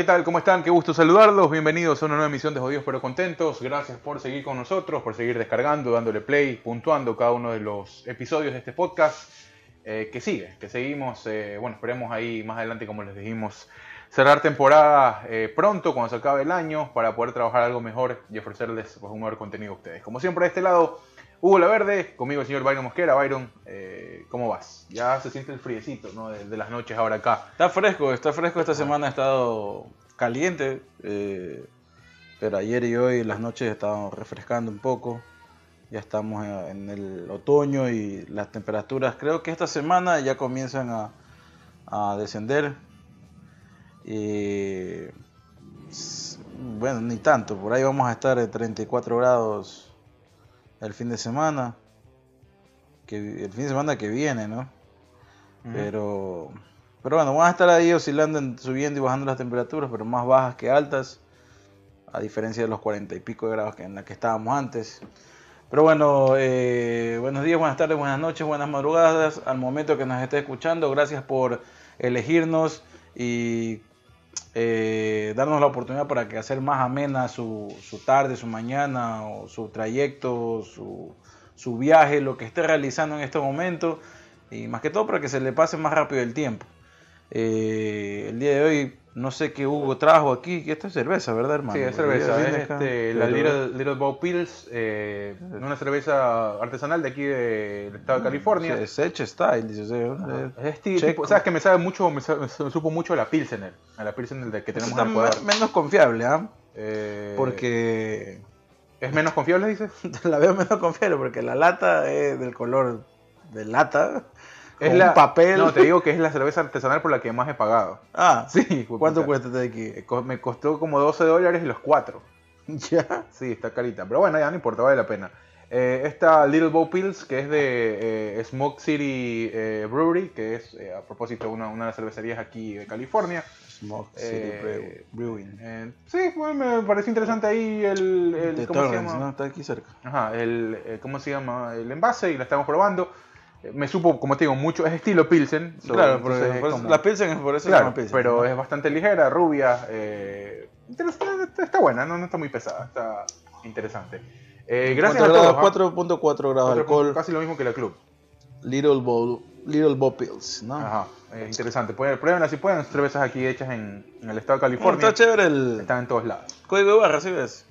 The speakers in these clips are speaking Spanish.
¿qué tal? ¿Cómo están? Qué gusto saludarlos. Bienvenidos a una nueva emisión de Jodidos pero Contentos. Gracias por seguir con nosotros, por seguir descargando, dándole play, puntuando cada uno de los episodios de este podcast. Eh, que sigue, que seguimos, eh, bueno, esperemos ahí más adelante, como les dijimos, cerrar temporada eh, pronto, cuando se acabe el año, para poder trabajar algo mejor y ofrecerles pues, un mejor contenido a ustedes. Como siempre, de este lado, Hugo La Verde, conmigo el señor Byron Mosquera. Byron, eh, ¿cómo vas? Ya se siente el friecito ¿no? de, de, las noches ahora acá. Está fresco, está fresco. Esta semana ha estado caliente, eh, pero ayer y hoy las noches estaban refrescando un poco. Ya estamos en el otoño y las temperaturas creo que esta semana ya comienzan a, a descender. Y bueno, ni tanto, por ahí vamos a estar en 34 grados el fin de semana, que el fin de semana que viene, ¿no? Uh -huh. Pero, pero bueno, van a estar ahí oscilando, en, subiendo y bajando las temperaturas, pero más bajas que altas, a diferencia de los 40 y pico de grados que en la que estábamos antes. Pero bueno, eh, buenos días, buenas tardes, buenas noches, buenas madrugadas, al momento que nos esté escuchando, gracias por elegirnos y eh, darnos la oportunidad para que hacer más amena su, su, tarde, su mañana, o su trayecto, su, su, viaje, lo que esté realizando en este momento, y más que todo para que se le pase más rápido el tiempo. Eh, el día de hoy, no sé qué Hugo trajo aquí, que esto es cerveza, ¿verdad, hermano? Sí, es cerveza, es este, la Little, Little Bow Pills, eh, una cerveza artesanal de aquí del estado de California. Es Edge Style, dice. Es tipo, sabes que me sabe mucho, me, sabe, me, supo mucho a la Pilsener, a la Pilsener de que tenemos en Ecuador. menos confiable, ¿ah? ¿eh? Porque... ¿Es menos confiable, dices? la veo menos confiable porque la lata es del color de lata. Es la, papel. No, te digo que es la cerveza artesanal por la que más he pagado. Ah, sí. ¿Cuánto cuesta de aquí? Eh, Me costó como 12 dólares los cuatro. ¿Ya? Sí, está carita. Pero bueno, ya no importa, vale la pena. Eh, esta Little Bow Pills, que es de eh, Smoke City eh, Brewery, que es a propósito una, una de las cervecerías aquí de California. Smoke City Brewing. sí, bueno, me parece interesante ahí el. el ¿Cómo Torrance, se llama? ¿no? Está aquí cerca. Ajá, el, ¿cómo se llama? El envase y la estamos probando me supo, como te digo, mucho, es estilo Pilsen. So, claro, por, como, la Pilsen es por eso claro, Pilsen. Pero ¿no? es bastante ligera, rubia, eh, está, buena, ¿no? no está muy pesada, está interesante. Eh, gracias a todos. 4.4 grados de alcohol. Casi lo mismo que la club. Little Bowl, Little Bowl Pills, ¿no? Ajá, es interesante. Pruébenla si pueden, cervezas aquí hechas en, en el estado de California. No, está chévere el... Están en todos lados. Código de barra, ¿sí ves?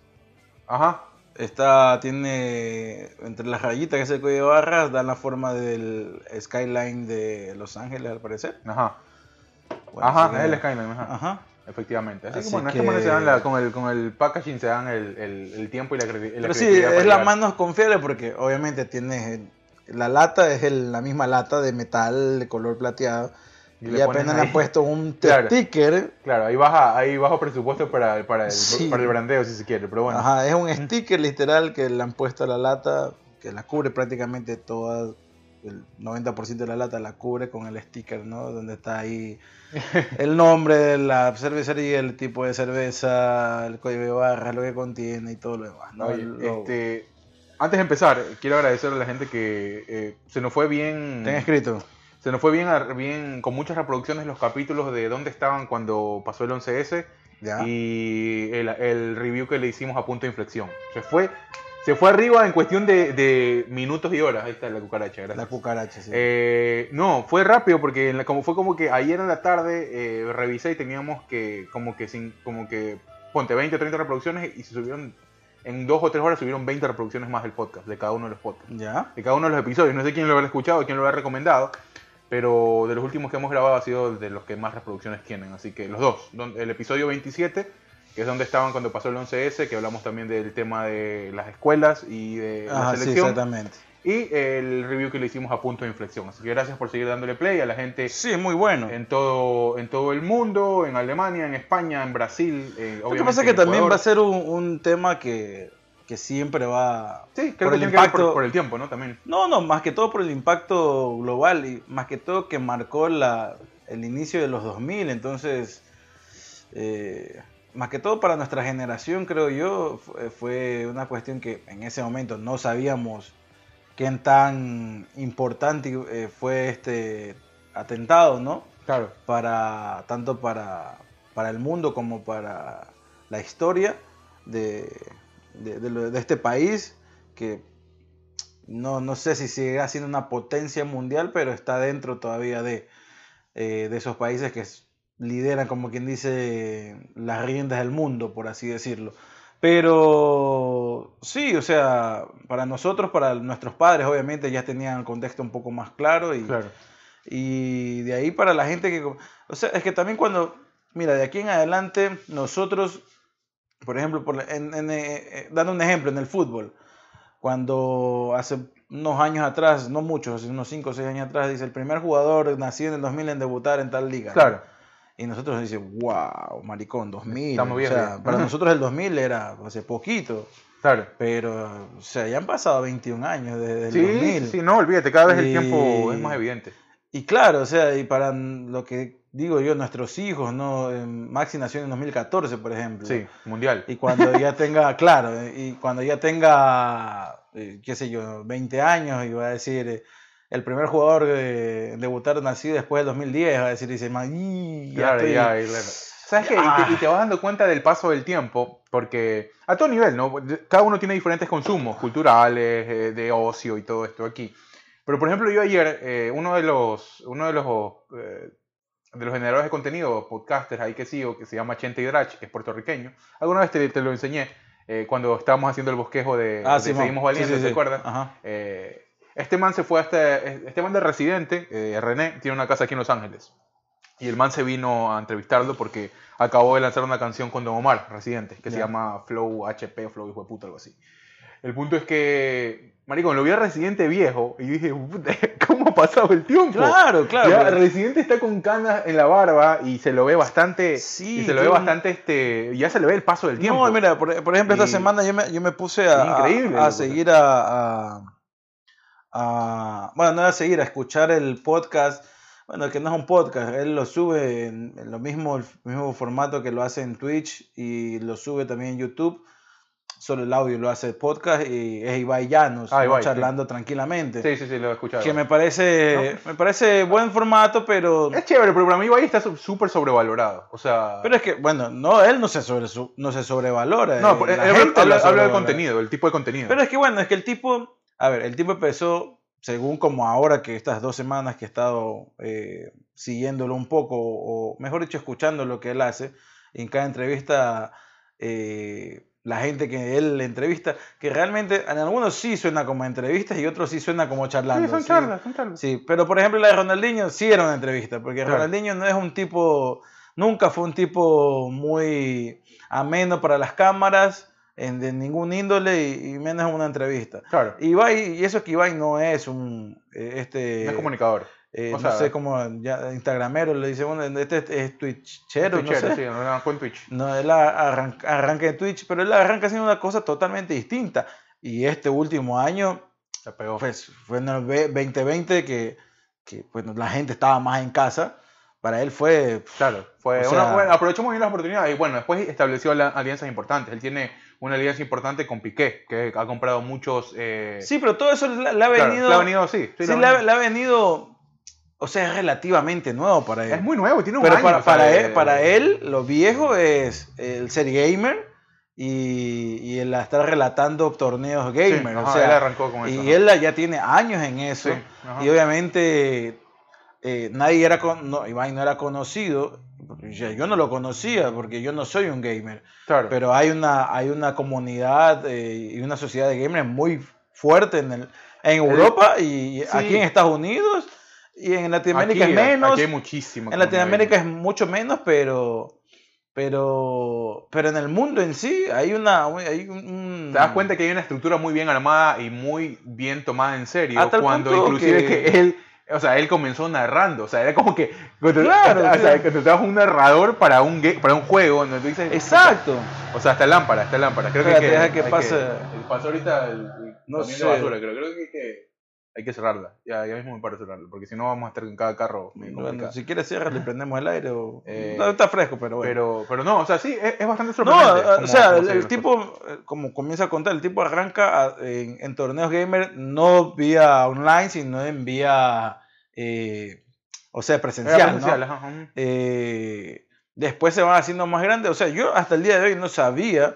Ajá, Está, tiene entre las rayitas que es el código de barras, dan la forma del skyline de Los Ángeles al parecer. Ajá. Bueno, ajá, es el skyline, ajá. ajá. Efectivamente. Así, Así que, se dan la, con, el, con el packaging se dan el, el, el tiempo y la, la Pero sí, es la más confiable porque obviamente tienes la lata es el, la misma lata de metal de color plateado y, y apenas le han puesto un claro, sticker. Claro, ahí baja, ahí bajo presupuesto para, para, el, sí. para el brandeo si se quiere, pero bueno. Ajá, es un sticker literal que le han puesto a la lata, que la cubre prácticamente toda, el 90% de la lata la cubre con el sticker, ¿no? Donde está ahí el nombre de la cervecería, el tipo de cerveza, el código de barra, lo que contiene y todo lo demás, ¿no? Oye, este, antes de empezar, quiero agradecer a la gente que eh, se nos fue bien... Te han escrito se nos fue bien, bien con muchas reproducciones los capítulos de dónde estaban cuando pasó el 11S ¿Ya? y el, el, review que le hicimos a punto de inflexión. Se fue, se fue arriba en cuestión de, de minutos y horas. Ahí está la cucaracha, gracias. La cucaracha, sí. Eh, no, fue rápido porque la, como fue como que ayer en la tarde eh, revisé y teníamos que como que sin, como que ponte 20 o 30 reproducciones y se subieron en dos o tres horas subieron 20 reproducciones más del podcast, de cada uno de los podcasts. ¿Ya? De cada uno de los episodios. No sé quién lo habrá escuchado, quién lo habrá recomendado pero de los últimos que hemos grabado ha sido de los que más reproducciones tienen. Así que los dos, el episodio 27, que es donde estaban cuando pasó el 11S, que hablamos también del tema de las escuelas y de ah, la selección. Sí, exactamente. Y el review que le hicimos a punto de inflexión. Así que gracias por seguir dándole play a la gente. Sí, muy bueno. En todo, en todo el mundo, en Alemania, en España, en Brasil. Eh, Lo que pasa es que también va a ser un, un tema que que siempre va sí, creo por que el impacto por, por, el tiempo, ¿no? También. No, no, más que todo por el impacto global y más que todo que marcó la, el inicio de los 2000, entonces eh, más que todo para nuestra generación, creo yo, fue, fue, una cuestión que en ese momento no sabíamos qué tan importante eh, fue este atentado, ¿no? Claro. Para tanto para para el mundo como para la historia de, de, de lo- de este país, que no, no sé si sigue siendo una potencia mundial, pero está dentro todavía de, eh, de esos países que lideran, como quien dice, las riendas del mundo, por así decirlo. Pero sí, o sea, para nosotros, para nuestros padres, obviamente ya tenían el contexto un poco más claro y, Claro. y de ahí para la gente que... O sea, es que también cuando... Mira, de aquí en adelante nosotros, por ejemplo, por, en- en, eh, eh, dando un ejemplo, en el fútbol, cuando hace unos años atrás, no muchos, hace unos 5 o 6 años atrás, dice el primer jugador nacido en el 2000 en debutar en tal liga. Claro. Y nosotros decimos, wow, maricón, 2000. Estamos o viejos sea, para nosotros el 2000 era hace poquito. Claro. Pero, o sea, ya han pasado 21 años desde el Sí, 2000. sí, no, olvídate, cada vez el tiempo es más evidente. Y claro, o sea, y para lo que digo yo, nuestros hijos, ¿no? Eh, Maxi nació en 2014, por ejemplo. Sí, mundial. Y cuando ya tenga, claro, eh, y cuando ya tenga, eh, qué sé yo, 20 años, y va a decir, eh, el primer jugador de debutar nacido después del 2010, va a decir, dice, "Ma, y ya Claro, estoy- ya, y claro. ¿Sabes qué? Y te, y te vas dando cuenta del paso del tiempo, porque a todo nivel, ¿no? Cada uno tiene diferentes consumos culturales, eh, de ocio y todo esto aquí. Pero, por ejemplo, yo ayer, eh, uno de los, uno de los, eh, de los generadores de contenido, podcasters ahí que sigo, que se llama Chente Hidrach, que es puertorriqueño, alguna vez te, te lo enseñé eh, cuando estábamos haciendo el bosquejo de, Ah, de Simón. Seguimos Sí, Valientes, sí, ¿te sí. acuerdas? Eh, este man se fue hasta. Este man de residente, eh, René, tiene una casa aquí en Los Ángeles. Y el man se vino a entrevistarlo porque acabó de lanzar una canción con Don Omar, residente, que se Ya. llama Flow HP Flow Hijo de Puta, algo así. El punto es que, Maricón, lo vi a Residente viejo y dije, "Puta, ¿cómo ha pasado el tiempo? Claro, claro. Ya, Residente está con canas en la barba y se lo ve bastante. Sí, y se lo ve bastante, este. Ya se le ve el paso del tiempo. No, mira, por, por ejemplo, esta semana yo me, yo me puse a, a- Increíble, a seguir a, a- a- Bueno, no a seguir, a escuchar el podcast. Bueno, que no es un podcast, él lo sube en, en lo mismo, el mismo formato que lo hace en Twitch y lo sube también en YouTube. Solo el audio lo hace podcast y es Ibai Llanos, Ah, charlando tranquilamente. Sí, sí, sí, lo he escuchado. Que me parece, me parece buen formato, pero... Es chévere, pero para mí Ibai está súper sobrevalorado. O sea. Pero es que, bueno, no, él no se, sobre, no se sobrevalora. no, eh, pero la habla, gente habla- lo habla del contenido, el tipo de contenido. Pero es que bueno, es que el tipo, a ver, el tipo empezó, según como ahora que estas dos semanas que he estado eh, siguiéndolo un poco, o mejor dicho, escuchando lo que él hace, en cada entrevista, eh, la gente que él le entrevista, que realmente en algunos sí suena como entrevistas y otros sí suena como charlando. sí, son sí. charlas, son charlas. Sí, pero por ejemplo la de Ronaldinho sí era una entrevista, porque Claro. Ronaldinho no es un tipo, nunca fue un tipo muy ameno para las cámaras, en, de ningún índole y, y menos en una entrevista. Claro. Ibai, y eso que Ibai no es un, eh, este, no es comunicador. Eh, o no sea- sé cómo, ya, instagramero le dice, bueno, este es, es twitchero, no Twitchero, sé. sí, no, no, con Twitch. No, él arranca, arranca en Twitch, pero él arranca haciendo una cosa totalmente distinta. Y este último año, Se pegó. pues fue en el ve- 2020 que, que pues, la gente estaba más en casa. Para él fue. Claro, fue O una- sea- bueno, aprovechó muy bien las oportunidades y bueno, después estableció alianzas importantes. Él tiene una alianza importante con Piqué, que ha comprado muchos. eh, Sí, pero todo eso le, ha venido. le ha venido, sí. sí, sí, le ha le ha, venido. O sea, es relativamente nuevo para él. Es muy nuevo, tiene un pero año, para, o sea, para, de- él, para él, lo viejo es el ser gamer y, y el estar relatando torneos sí, gamer. o ajá, sea, él arrancó con eso. Y ¿no? él ya tiene años en eso. Sí, y obviamente eh, nadie era con, no, Ibai no era conocido. Yo no lo conocía porque yo no soy un gamer. Claro. Pero hay una, hay una comunidad eh, y una sociedad de gamers muy fuerte en, el, en Europa y sí. aquí en Estados Unidos. Y en Latinoamérica Aquí- es menos. Aquí hay muchísimo. En Latinoamérica es mucho menos, pero. Pero, pero en el mundo en sí hay una. Hay un, Te das cuenta que hay una estructura muy bien armada y muy bien tomada en serio. Hasta el cuando punto inclusive que- que... él, o sea, él comenzó narrando. O sea, era como que Claro, o sea, claro. contratabas un narrador para un para un juego donde tú dices. Exacto. O sea, hasta lámpara, hasta lámpara. Creo Espérate, que, deja que hay pase. el- pasó ahorita el, el No sé. de basura, creo, creo que, que hay que cerrarla. Ya, ya mismo me parece cerrarla, porque si no vamos a estar en cada carro. Bueno, si quieres cierra, le prendemos el aire o... Eh, No, está fresco, pero bueno. pero, pero no, o sea, sí, es, es bastante no, sorprendente. o sea, el, se tipo, eh, como comienza a contar, el tipo arranca a- en, en torneos gamer no vía online, sino en vía, eh, o sea, presencial, ¿no? ajá. Eh, después se van haciendo más grandes. O sea, yo hasta el día de hoy no sabía,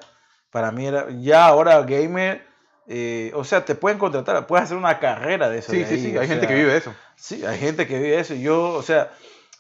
para mí era, ya ahora gamer, eh, o sea, te pueden contratar, puedes hacer una carrera de eso. Sí, de sí, ahí, sí, hay gente sea, que vive eso. Sí, hay gente que vive eso. Yo, o sea,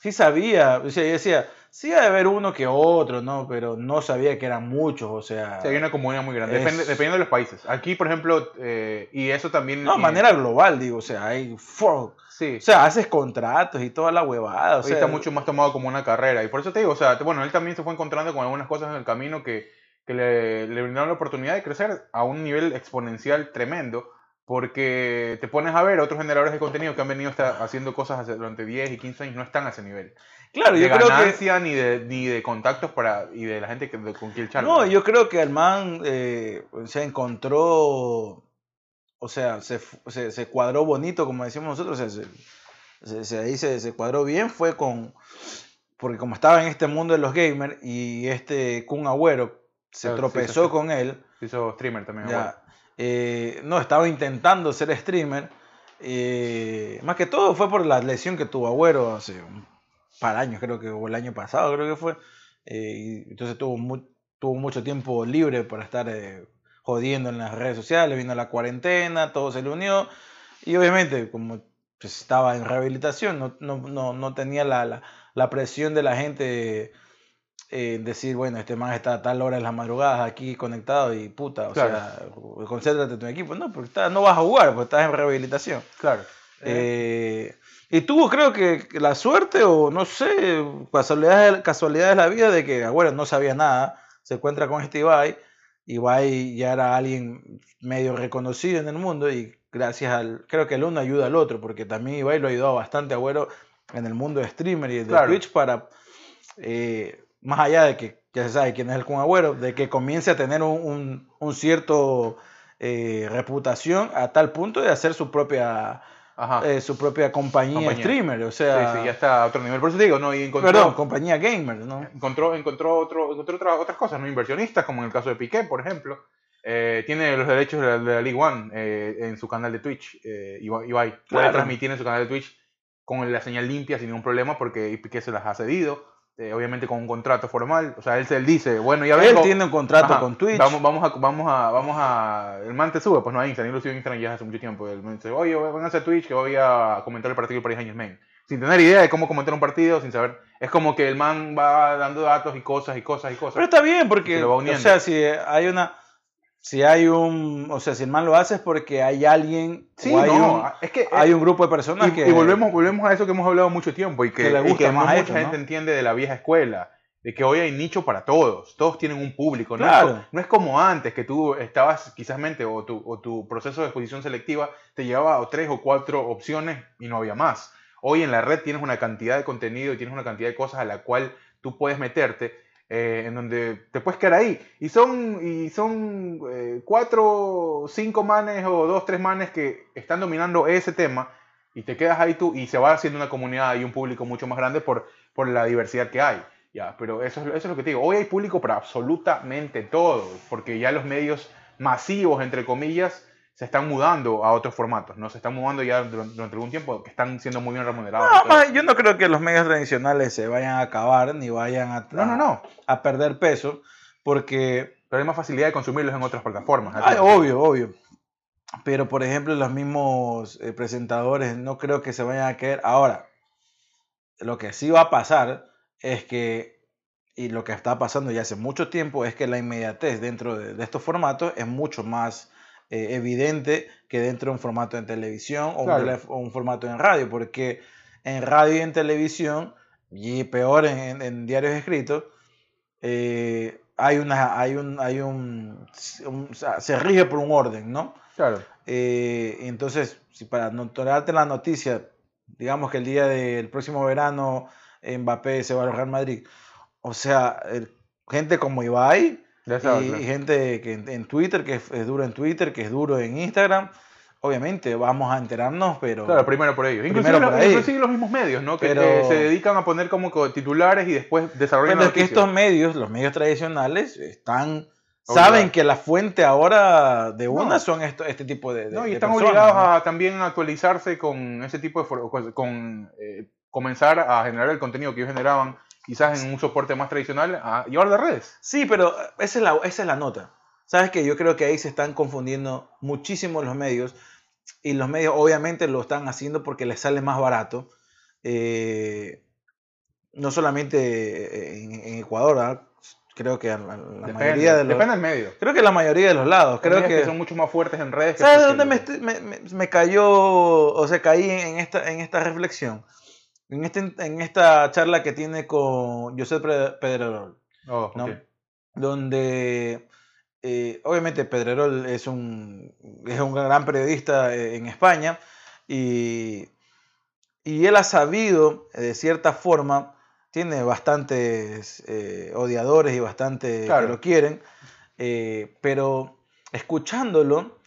sí sabía, o sea, yo decía, sí ha de haber uno que otro, ¿no? Pero no sabía que eran muchos, o sea... Sí, hay una comunidad muy grande, Es- depende- dependiendo de los países. Aquí, por ejemplo, eh, y eso también... No, de y- manera global, digo, o sea, hay... fuck, Sí, O sea, haces contratos y toda la huevada, o Hoy sea... está mucho más tomado como una carrera. Y por eso te digo, o sea, bueno, él también se fue encontrando con algunas cosas en el camino que, que le, le brindaron la oportunidad de crecer a un nivel exponencial tremendo. Porque te pones a ver otros generadores de contenido que han venido hasta- haciendo cosas durante 10 y 15 años, no están a ese nivel. Claro, de yo creo que... ganancia ni, de, ni de contactos para, y de la gente que, de- con quien charla. No, yo creo que el man eh, se encontró, o sea, se, se, se cuadró bonito, como decimos nosotros, o sea, se, se, ahí se, se cuadró bien, fue con, porque como estaba en este mundo de los gamers y este Kun Agüero se Claro, tropezó sí, con él, hizo streamer también. ya, eh, no, estaba intentando ser streamer, eh, más que todo fue por la lesión que tuvo Agüero hace un par años, creo que, o el año pasado, creo que fue. eh, entonces tuvo, mu- tuvo mucho tiempo libre para estar eh, jodiendo en las redes sociales, vino la cuarentena, todo se le unió. Y obviamente, como pues, estaba en rehabilitación, no, no, no, no tenía la, la, la presión de la gente eh, decir, bueno, este man está a tal hora en las madrugadas aquí conectado y puta, o Claro. sea, concéntrate en tu equipo. No, porque está- no vas a jugar, porque estás en rehabilitación. Claro. Eh, Eh, y tuvo, creo que la suerte, o no sé, casualidades, casualidades de la vida, de que, bueno, no sabía nada. Se encuentra con este Ibai. Ibai ya era alguien medio reconocido en el mundo y gracias al. Creo que el uno ayuda al otro, porque también Ibai lo ha ayudado bastante Agüero en el mundo de streamer y de Claro. Twitch para. eh, más allá de que ya se sabe quién es el Kun Agüero, de que comience a tener un, un- un cierto eh, reputación a tal punto de hacer su propia eh, su propia compañía, Compañía. streamer, o sea, sí, ya está a otro nivel. Por eso te digo, ¿no? Y encontró, perdón, compañía gamer, ¿no? encontró, encontró, otro, encontró otra- otras cosas, ¿no? Inversionistas, como en el caso de Piqué, por ejemplo. Eh, tiene los derechos de la, de la League One eh, en su canal de Twitch. Ibai. Puede Claro. transmitir en su canal de Twitch con la señal limpia sin ningún problema porque Piqué se las ha cedido, eh, obviamente con un contrato formal. O sea, él, se- él dice, bueno, ya Él vengo. tiene un contrato Ajá, con Twitch. Vamos, vamos, a, vamos, a, vamos a. El man te sube, pues no a Instagram. Yo lo sigo en Instagram ya hace mucho tiempo. El man dice, oye, vengan a Twitch que voy a comentar el partido del Paris Saint-Germain. Sin tener idea de cómo comentar un partido, sin saber. Es como que el man va dando datos y cosas y cosas y cosas. Pero está bien porque, Se lo va o sea, si hay una, si hay un, o sea, si el man lo hace es porque hay alguien, sí, o hay, no, un, es que. hay un grupo de personas y, que... y volvemos, volvemos a eso que hemos hablado mucho tiempo y que, Que le y gusta que más no mucha gente ¿no? entiende de la vieja escuela. De que hoy hay nicho para todos, todos tienen un público. No, Claro. es, co- no es como antes, que tú estabas quizás mente o tu, o tu proceso de exposición selectiva te llevaba a tres o cuatro opciones y no había más. Hoy en la red tienes una cantidad de contenido y tienes una cantidad de cosas a la cual tú puedes meterte eh, en donde te puedes quedar ahí. Y son, y son eh, cuatro, cinco manes o dos, tres manes que están dominando ese tema y te quedas ahí tú y se va haciendo una comunidad y un público mucho más grande por, por la diversidad que hay. Ya, pero eso es, eso es lo que te digo. Hoy hay público para absolutamente todo, porque ya los medios masivos, entre comillas, se están mudando a otros formatos, ¿no? Se están mudando ya durante, durante algún tiempo, que están siendo muy bien remunerados. No, más, yo no creo que los medios tradicionales se vayan a acabar ni vayan a, no, no, no. a perder peso, porque Pero hay más facilidad de consumirlos en otras plataformas. Ay, obvio, obvio. Pero, por ejemplo, los mismos eh, presentadores no creo que se vayan a caer. Ahora, lo que sí va a pasar es que, y lo que está pasando ya hace mucho tiempo, es que la inmediatez dentro de, de estos formatos es mucho más eh, evidente que dentro de un formato en televisión o, Claro. un, tele- o un formato en radio, porque en radio y en televisión, y peor en, en- en diarios escritos, eh, hay una, hay un, hay un, un- o sea, se rige por un orden, ¿no? Claro. Eh, entonces, si para no darte la noticia, digamos que el día del próximo verano Mbappé se va al Real Madrid, o sea, el- gente como Ibai Ya sabes, y, claro. y gente que en, en Twitter, que es, es duro en Twitter, que es duro en Instagram, obviamente vamos a enterarnos, pero... Claro, primero por ellos. Inclusive, Primero por los, ahí. inclusive los mismos medios, ¿no? Que Pero- se dedican a poner como co- titulares y después desarrollan Pero es que estos medios, los medios tradicionales, están... Saben que la fuente ahora de una No. son esto, este tipo de, de- No, y están personas, obligados ¿no? a también actualizarse con ese tipo de... con eh, comenzar a generar el contenido que ellos generaban quizás en un soporte más tradicional, a llevar las redes. Sí, pero esa es la, esa es la nota. ¿Sabes que Yo creo que ahí se están confundiendo muchísimo los medios y los medios obviamente lo están haciendo porque les sale más barato. Eh, no solamente en, Ecuador, creo que la, mayoría de los... Depende del medio. Creo que la mayoría de los lados. Creo que, son mucho más fuertes en redes. ¿Sabes de dónde me, me, me, cayó, o sea, caí en esta, en esta reflexión? En, este, en esta charla que tiene con José Pedrerol. Oh, Donde eh, obviamente Pedrerol es un, es un gran periodista eh, en España y, y él ha sabido, de cierta forma, tiene bastantes eh, odiadores y bastantes que lo quieren, pero escuchándolo,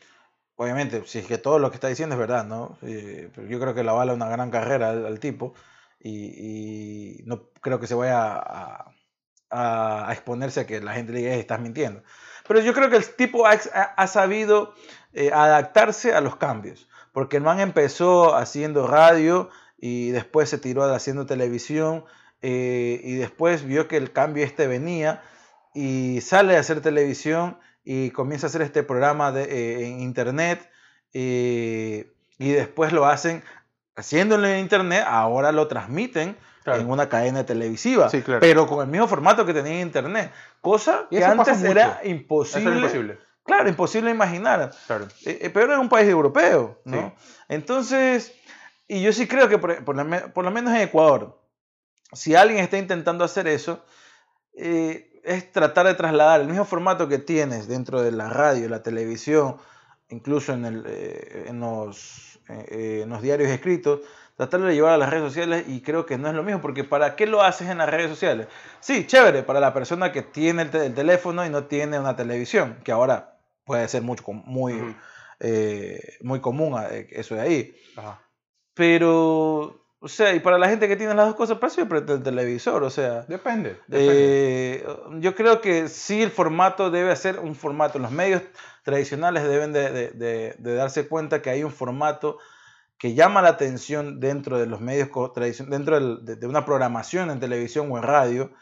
obviamente, si es que todo lo que está diciendo es verdad, ¿no? pero yo creo que la vale una gran carrera al, tipo y, no creo que se vaya a, exponerse a que la gente le diga, estás mintiendo. Pero yo creo que el tipo ha, sabido eh, adaptarse a los cambios, porque el man empezó haciendo radio y después se tiró haciendo televisión eh, y después vio que el cambio este venía y sale a hacer televisión y comienza a hacer este programa de, eh, en internet y después lo hacen haciéndolo en internet, ahora lo transmiten en una cadena televisiva, pero con el mismo formato que tenía en internet, cosa que antes era imposible. Claro, imposible imaginar. Claro. Eh, eh, pero era un país europeo, ¿no? Entonces, y yo sí creo que por, lo menos en Ecuador, si alguien está intentando hacer eso, eh, es tratar de trasladar el mismo formato que tienes dentro de la radio, la televisión, incluso en, el, en, los, en los diarios escritos, tratar de llevar a las redes sociales y creo que no es lo mismo, porque ¿para qué lo haces en las redes sociales? Sí, chévere, para la persona que tiene el, teléfono y no tiene una televisión, que ahora puede ser mucho, muy, eh, muy común eh, eso de ahí. Pero, o sea, y para la gente que tiene las dos cosas, para eso el televisor, o sea. Depende. Eh, yo creo que sí el formato debe ser un formato. Los medios tradicionales deben de, de darse cuenta que hay un formato que llama la atención dentro de los medios dentro de, una programación en televisión o en radio,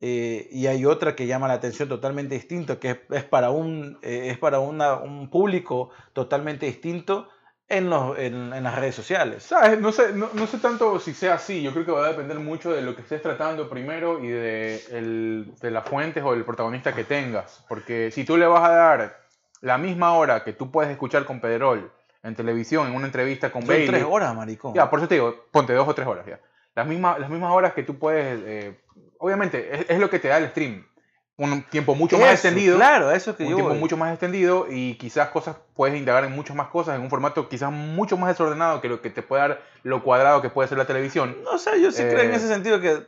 eh, y hay otra que llama la atención totalmente distinto, que es, para, un, eh, es para un público totalmente distinto en, los, en, las redes sociales. ¿Sabes? No sé, no, sé tanto si sea así, yo creo que va a depender mucho de lo que estés tratando primero y de, el, de las fuentes o del protagonista que tengas, porque si tú le vas a dar la misma hora que tú puedes escuchar con Pedrol, en televisión, en una entrevista con Son tres horas, maricón. Ya, por eso te digo, ponte dos o tres horas ya. Las mismas, las mismas horas que tú puedes... Eh, obviamente, es, lo que te da el stream. Un tiempo mucho más extendido. Claro, eso es que un yo tiempo mucho más extendido y quizás cosas puedes indagar en muchas más cosas en un formato quizás mucho más desordenado que lo que te puede dar lo cuadrado que puede ser la televisión. No sé, yo sí creo en eh, ese sentido que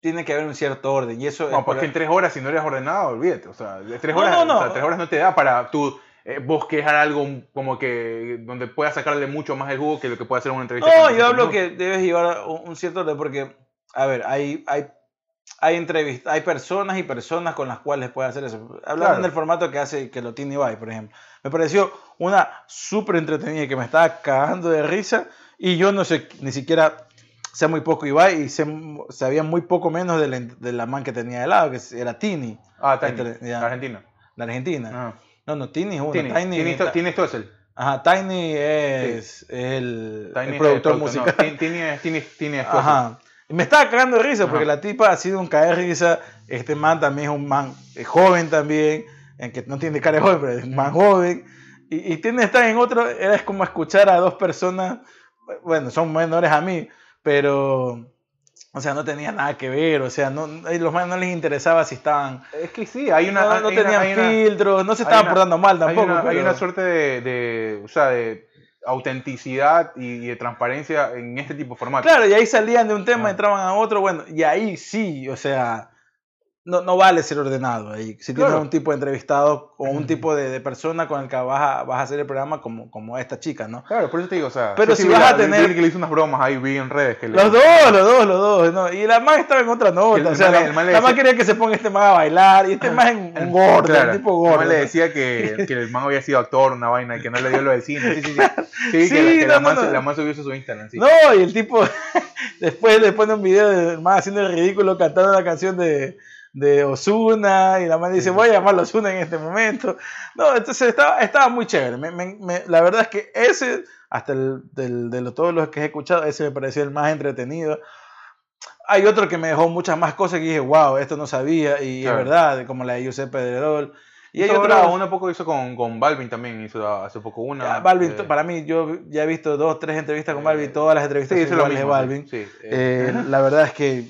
tiene que haber un cierto orden y eso. No, porque en tres horas si no eres ordenado, olvídate, o sea, tres horas, no, tres horas no te da para tú eh, bosquejar algo como que donde puedas sacarle mucho más el jugo que lo que puede hacer una entrevista. No, yo hablo que debes llevar un, cierto orden porque, a ver, hay, hay, hay entrevistas, hay personas y personas con las cuales puedes hacer eso. Hablando del formato que hace, que lo tiene Ibai, por ejemplo. Me pareció una súper entretenida que me estaba cagando de risa y yo no sé, ni siquiera sé muy poco Ibai y sé, sabía muy poco menos de la, de la man que tenía de lado, que era Tini. Ah, Tini, Argentina. La Argentina. No, no, Tiny es uno. Tiny, Tiny, Tiny, esto es el. Ajá, Tiny es, el, el, productor musical. No, Tiny, es, Tiny, Tiny es Ajá. Y me estaba cagando de risa porque la tipa ha sido un caer de risa. Este man también es un man joven también, en que no tiene cara de joven, pero es un man joven. Y, y tiene estar en otro, es como escuchar a dos personas, bueno, son menores a mí, pero o sea, no tenía nada que ver, o sea, no, a los no les interesaba si estaban... Es que sí, hay una... No, tenían filtros, no se estaban portando mal tampoco. Hay una, suerte de, o sea, de autenticidad y, de transparencia en este tipo de formato. Claro, y ahí salían de un tema, ah. entraban a otro, bueno, y ahí sí, o sea, no, no vale ser ordenado ahí. Si tienes Claro. un tipo de entrevistado o un tipo de, de persona con el que vas a, vas a hacer el programa como, como esta chica, ¿no? Claro, por eso te digo, o sea. Pero si sí, vas la- a tener- que le hizo unas bromas ahí, vi en redes que le. Los dos, los dos, los dos, ¿no? Y la más estaba en otra nota. El- o el sea, man le- la, el la más decía- quería que se ponga este man a bailar y este man es un, gordo, Claro, un tipo el gordo. man le ¿no? decía que, que el man había sido actor, una vaina, y que no le dio lo del cine. Sí, sí, sí. Sí, Sí, que, la- que la, no, man, no, no. la man subió eso a su Instagram. Sí. No, y el tipo después le pone un video del man haciendo el ridículo cantando la canción de, de Osuna y la man dice, voy a llamarlo Osuna en este momento. No, entonces estaba, estaba muy chévere. Me- me- me- la verdad es que ese, hasta el, del- de lo- todos los que he escuchado, ese me pareció el más entretenido. Hay otro que me dejó muchas más cosas que dije, wow, esto no sabía, y Claro. es verdad, como la de Josep Pedrerol. Y hay Hizo otro, ahora una poco hizo con, con Balvin también, hizo hace poco una. Ya, Balvin, eh, para mí, yo ya he visto dos, tres entrevistas con eh, Balvin, todas las entrevistas son hizo lo iguales de mismo. Balvin. Sí, Eh, eh, la verdad es que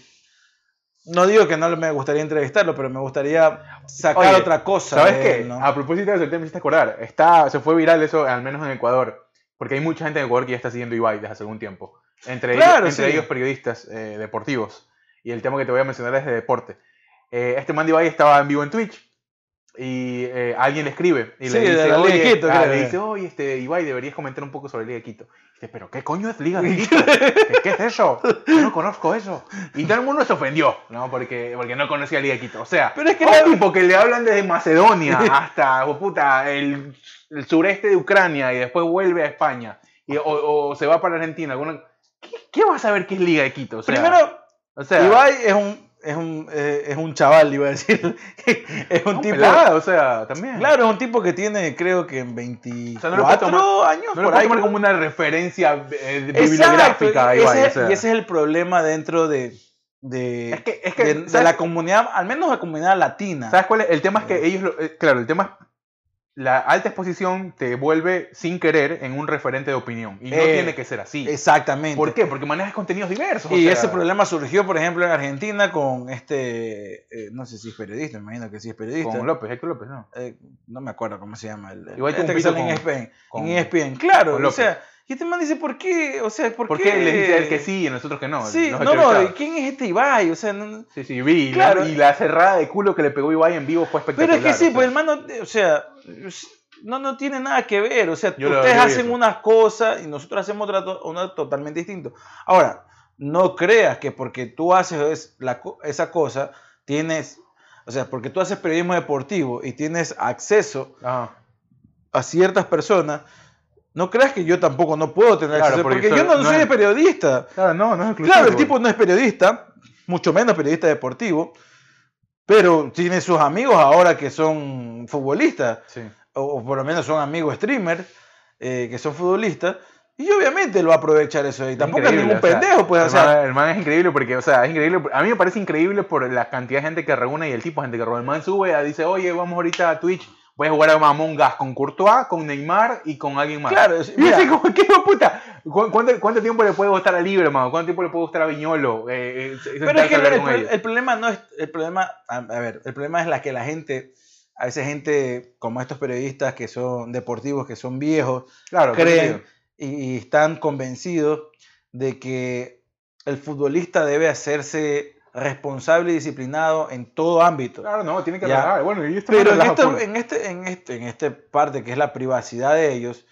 no digo que no me gustaría entrevistarlo, pero me gustaría sacar Oye, otra cosa. ¿Sabes qué? él, ¿no? A propósito de eso, te me hiciste acordar. Está, se fue viral eso, al menos en Ecuador. Porque hay mucha gente en Ecuador que ya está siguiendo Ibai desde hace algún tiempo. Entre, Claro, ellos, entre sí. ellos periodistas eh, deportivos. Y el tema que te voy a mencionar es de deporte. Eh, este man de Ibai estaba en vivo en Twitch. Y eh, alguien le escribe. Y Sí, le de dice, la Liga de oye, Quito, ah, le dice, oye, este, Ibai, deberías comentar un poco sobre Liga de Quito. Y dice, pero ¿qué coño es Liga de Quito? ¿Qué, qué es eso? Yo no conozco eso. Y todo el mundo se ofendió, ¿no? Porque, porque no conocía Liga de Quito. O sea, Pero es que un la- tipo que le hablan desde Macedonia hasta, oh, puta, el, el sureste de Ucrania y después vuelve a España. Y, o, o se va para Argentina. alguna- ¿Qué, qué vas a ver qué es Liga de Quito? O sea, Primero, o sea, Ibai es un, es, un, eh, es un chaval, iba a decir. es un un tipo. pelado, o sea, también. Claro, es un tipo que tiene, creo que en O 24 sea, no lo puedo tomar- años. No lo por ahí, tomar como una referencia eh, bibliográfica y ese, o sea. y ese es el problema dentro de, de, Es que, es que, de, de la comunidad, al menos la comunidad latina. ¿Sabes cuál es? El tema es que ellos, lo- eh, claro, el tema es la alta exposición te vuelve sin querer en un referente de opinión. Y no Eh, tiene que ser así. Exactamente. ¿Por qué? Porque manejas contenidos diversos. o Y sea, ese problema surgió, por ejemplo, en Argentina con este, eh, no sé si es periodista, me imagino que sí es periodista. Con López, Héctor López, ¿no? Eh, no me acuerdo cómo se llama. El, Igual este que sale en con- ESPN. con- en ESPN, claro. con O sea, y este man dice, ¿por qué? O sea, ¿por, ¿Por qué? le dice a él que sí y a nosotros que no? Sí, no, no, entrevistados. ¿y ¿quién es este Ibai? O sea, no- Sí, sí, vi. y la- Claro. Y la cerrada de culo que le pegó Ibai en vivo fue Pero espectacular. es que sí, pues el man, no- o sea, no, no tiene nada que ver. O sea, Yo ustedes hacen eso. unas cosas y nosotros hacemos otra, una totalmente distinto. Ahora, no creas que porque tú haces es- la esa cosa, tienes, o sea, porque tú haces periodismo deportivo y tienes acceso Ajá. a ciertas personas, no creas que yo tampoco no puedo tener Claro, acceso, porque porque, yo no, no soy es- periodista. Claro, no, no es exclusivo. Claro, el tipo no es periodista, mucho menos periodista deportivo, pero tiene sus amigos ahora que son futbolistas, Sí. o, o por lo menos son amigos streamers, eh, que son futbolistas, y obviamente él va a aprovechar eso. Y tampoco es Increíble, ningún o sea, pendejo, pues, o el, sea, man, el man es increíble porque, o sea, es increíble. A mí me parece increíble por la cantidad de gente que reúne y el tipo de gente que reúne. El man sube, dice, oye, vamos ahorita a Twitch, voy a jugar a Among Us con Courtois, con Neymar y con alguien más. claro, Y mira, como, ¿qué puta? ¿Cu- ¿Cuánto, cuánto tiempo le puede gustar a Libre, mano? ¿Cuánto tiempo le puede gustar a Viñolo? Eh, eh, pero es que el, problema no es, el problema, a, a ver, el problema es la que la gente, a veces gente como estos periodistas que son deportivos, que son viejos, claro, creen y, y están convencidos de que el futbolista debe hacerse responsable y disciplinado en todo ámbito. Claro, no, tiene que relajar. Bueno, y Pero en, esto- en, este, en, este, en esta parte que es la privacidad de ellos,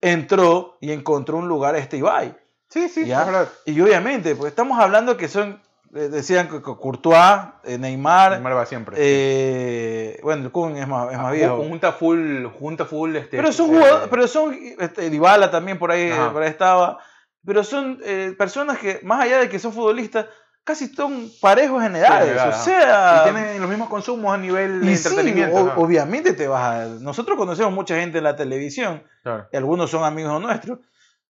entró y encontró un lugar este Ibai. Sí, sí, ¿ya? es verdad. Y obviamente, pues estamos hablando que son, eh, decían que Courtois, eh, Neymar, Neymar va siempre. eh, bueno, el Kun es más, es más Ah, viejo. Junta full, junta full, este... Pero son eh, jugadores, pero son, este, Dybala también por ahí, por ahí estaba, pero son eh, personas que, más allá de que son futbolistas, casi son parejos en edades, edad, o sea... Y tienen los mismos consumos a nivel de sí, entretenimiento. o- ajá. obviamente te vas a... Nosotros conocemos mucha gente en la televisión, Claro. y algunos son amigos nuestros,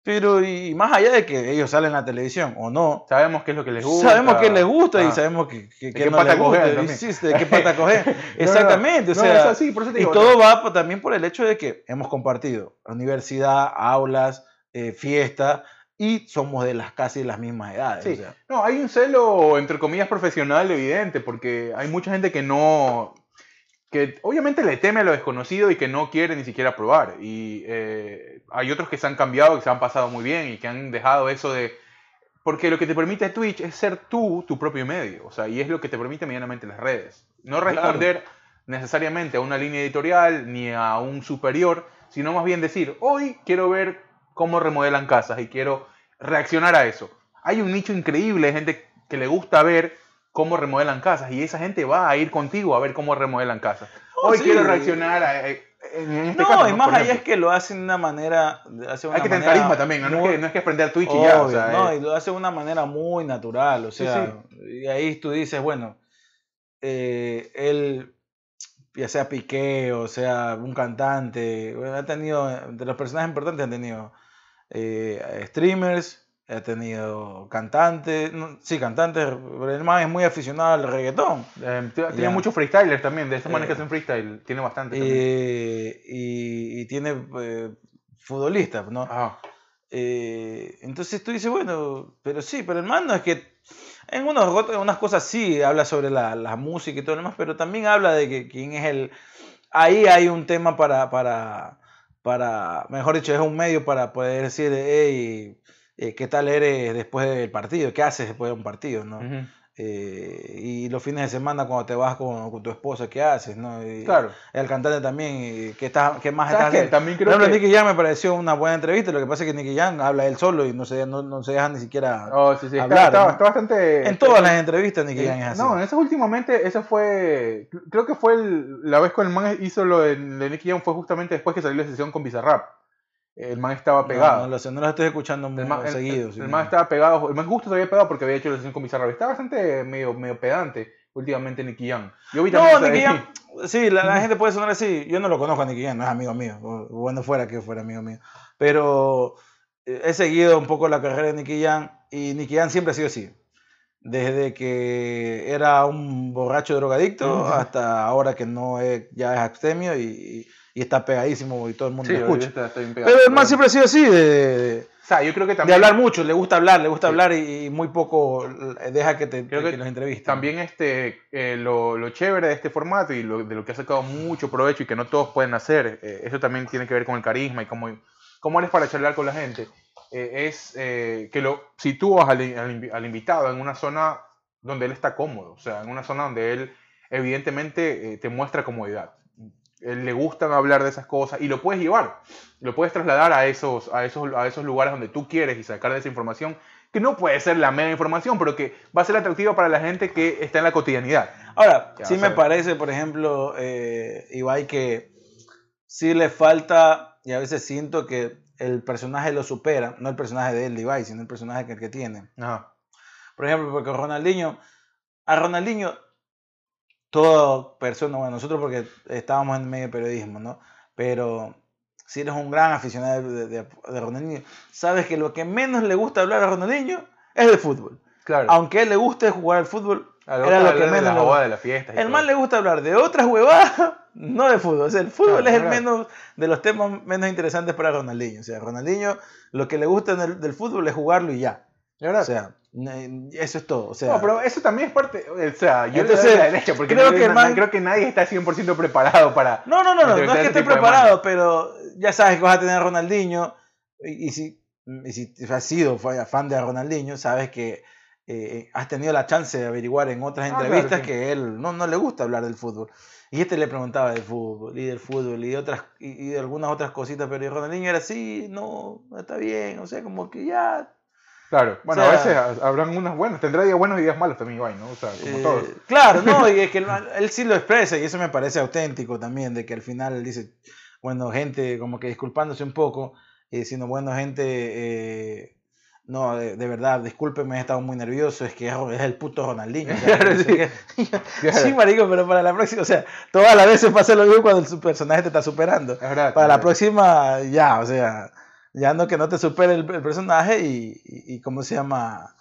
pero y más allá de que ellos salen en la televisión o no, Sabemos qué es lo que les gusta. sabemos que les gusta y sabemos que, que, que qué no pata les gusta, coger sí, de qué pata coger. No, no, Exactamente, no, o sea... es así, por eso te Y todo va también por el hecho de que hemos compartido universidad, aulas, eh, fiesta y somos de las casi las mismas edades. Sí. o sea. No, hay un celo, entre comillas, profesional evidente, porque hay mucha gente que no, que obviamente le teme a lo desconocido y que no quiere ni siquiera probar. Y eh, hay otros que se han cambiado, que se han pasado muy bien y que han dejado eso de Porque lo que te permite Twitch es ser tú tu propio medio, o sea, y es lo que te permite medianamente las redes. No responder necesariamente a una línea editorial ni a un superior, sino más bien decir, hoy quiero ver cómo remodelan casas y quiero reaccionar a eso. Hay un nicho increíble de gente que le gusta ver cómo remodelan casas y esa gente va a ir contigo a ver cómo remodelan casas. Oh, Hoy sí. quiero reaccionar a... en este no, caso, y ¿no? más allá ejemplo. es que lo hacen de una manera. Hay que tener carisma también, ¿no? Es que, no es que aprender Twitch y ya. o sea, no, eh, y lo hace de una manera muy natural, o Sí, sea, y ahí tú dices, bueno, eh, él, ya sea Piqué o sea un cantante, bueno, ha tenido, de los personajes importantes han tenido eh, streamers, ha tenido cantantes, no, sí, cantantes, pero el man es muy aficionado al reggaetón. eh, tiene muchos freestylers también, de estos manes que Eh, hacen freestyle, tiene bastante. y, y tiene eh, futbolistas, ¿no? Ajá. Eh, entonces tú dices, bueno, pero sí, pero el man no es que. En unos, unas cosas sí habla sobre la, la música y todo lo demás, pero también habla de que quién es el. Ahí hay un tema para, para, para mejor dicho, es un medio para poder decir, hey, eh, ¿qué tal eres después del partido? ¿Qué haces después de un partido? ¿no? Eh, y los fines de semana cuando te vas con, con tu esposa, ¿qué haces? ¿no? Y Claro. El cantante también, ¿qué, está, qué más ¿Sabes estás haciendo? También creo que... Nicky Jam me pareció una buena entrevista. Lo que pasa es que Nicky Jam habla él solo y no se, no, no se deja ni siquiera. Oh, sí, sí, está, hablar, está- bastante... en todas las entrevistas, Nicky Sí. Jam es así. No, en esas últimamente, esa fue, creo que fue el- la vez que el man hizo lo de, de Nicky Jam fue justamente después que salió la sesión con Bizarrap. El man estaba No, pegado. No, lo sé, no lo estoy escuchando muy el, man, el- seguido. el- el no. man estaba pegado, el man justo se había pegado porque había hecho la sesión con Bizarrap. Está bastante medio, medio pedante últimamente Nicky Jam. Yo vi también No, Nicky Jam, sí, la, la gente puede sonar así. Yo no lo conozco a Nicky Jam, no es amigo mío. Bueno, fuera que fuera amigo mío. Pero eh, he seguido un poco la carrera de Nicky Jam y Nicky Jam siempre ha sido así. Desde que era un borracho drogadicto hasta ahora que no es, ya es abstemio y, y está pegadísimo y todo el mundo Sí, lo escucha. está, está bien pegado. Pero el man siempre ha sido así, de, de- O sea, yo creo que de también... hablar mucho, le gusta hablar, le gusta Sí. hablar y, y muy poco deja que te Creo que que los entrevisten. También este, eh, lo, lo chévere de este formato y lo, de lo que ha sacado mucho provecho y que no todos pueden hacer, eh, eso también tiene que ver con el carisma y cómo, cómo eres para charlar con la gente, eh, es eh, que lo sitúas al, al al invitado en una zona donde él está cómodo, o sea, en una zona donde él evidentemente eh, te muestra comodidad. Él le gustan hablar de esas cosas y lo puedes llevar, lo puedes trasladar a esos, a esos, a esos lugares donde tú quieres y sacar de esa información que no puede ser la mega información, pero que va a ser atractiva para la gente que está en la cotidianidad. Ahora, Ya, sí me parece, por ejemplo, eh, Ibai, que sí le falta, y a veces siento que el personaje lo supera, no el personaje de él, de Ibai, sino el personaje que, que tiene. Ajá. Por ejemplo, porque Ronaldinho, a Ronaldinho, toda persona, bueno, nosotros porque estábamos en medio de periodismo, ¿no? Pero si eres un gran aficionado de, de- de Ronaldinho, sabes que lo que menos le gusta hablar a Ronaldinho es de fútbol. Claro. Aunque a él le guste jugar al fútbol, lo- era lo que de menos la de El man le gusta hablar de otras huevadas, no de fútbol. O sea, el fútbol Claro, es el verdad. menos de los temas menos interesantes para Ronaldinho. O sea, Ronaldinho lo que le gusta del fútbol es jugarlo y ya. Verdad. O sea, eso es todo. O sea, no, pero eso también es parte, o sea, yo Entonces, le doy la derecha porque creo no- que man- creo que nadie está 100% preparado para... no, no, no, no, no es que ese esté preparado, pero ya sabes que vas a tener a Ronaldinho. Y, y si, y si has sido fa- fan de Ronaldinho, sabes que eh, has tenido la chance de averiguar en otras Ah, claro, entrevistas sí. que él no, no le gusta hablar del fútbol. Y este le preguntaba del fútbol y del fútbol y de otras y, de algunas otras cositas, pero Ronaldinho era así, no está bien, o sea, como que ya Claro, bueno, O sea- a veces ha- habrán unas buenas, tendrá días buenos y días malos también, Ibai, ¿no? O sea, como Eh, todos. Claro, no, y es que él, él sí lo expresa y eso me parece auténtico también, de que al final él dice, bueno, gente, como que disculpándose un poco y diciendo, bueno, gente, eh, no, de, de verdad, discúlpeme, he estado muy nervioso, es que es, es el puto Ronaldinho. Claro, sí. Claro. Sí, marico, pero para la próxima, o sea, todas las veces pasa lo mismo cuando su personaje te está superando. Verdad. Para la verdad. próxima, ya, o sea, ya no que no te supere el, el personaje y, y, y cómo se llama,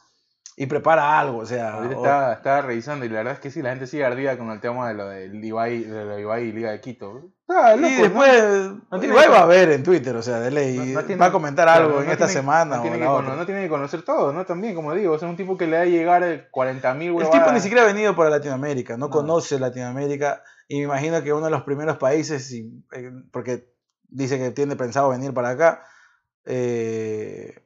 y prepara algo, o sea. Ahorita o- estaba, estaba revisando y la verdad es que sí, la gente sigue ardida con el tema de lo de Ibai, de lo de Ibai y Liga de Quito. Ah, loco, y ¿no? después, No tiene igual que- va a ver en Twitter, o sea, de ley, No- no tiene- va a comentar algo no en esta tiene- semana No o tiene, que, otra. no tiene que conocer todo, ¿no? También, como digo, es un tipo que le va a llegar 40.000 El huevadas. tipo ni siquiera ha venido para Latinoamérica, no, No. conoce Latinoamérica y me imagino que uno de los primeros países, eh, porque dice que tiene pensado venir para acá, eh,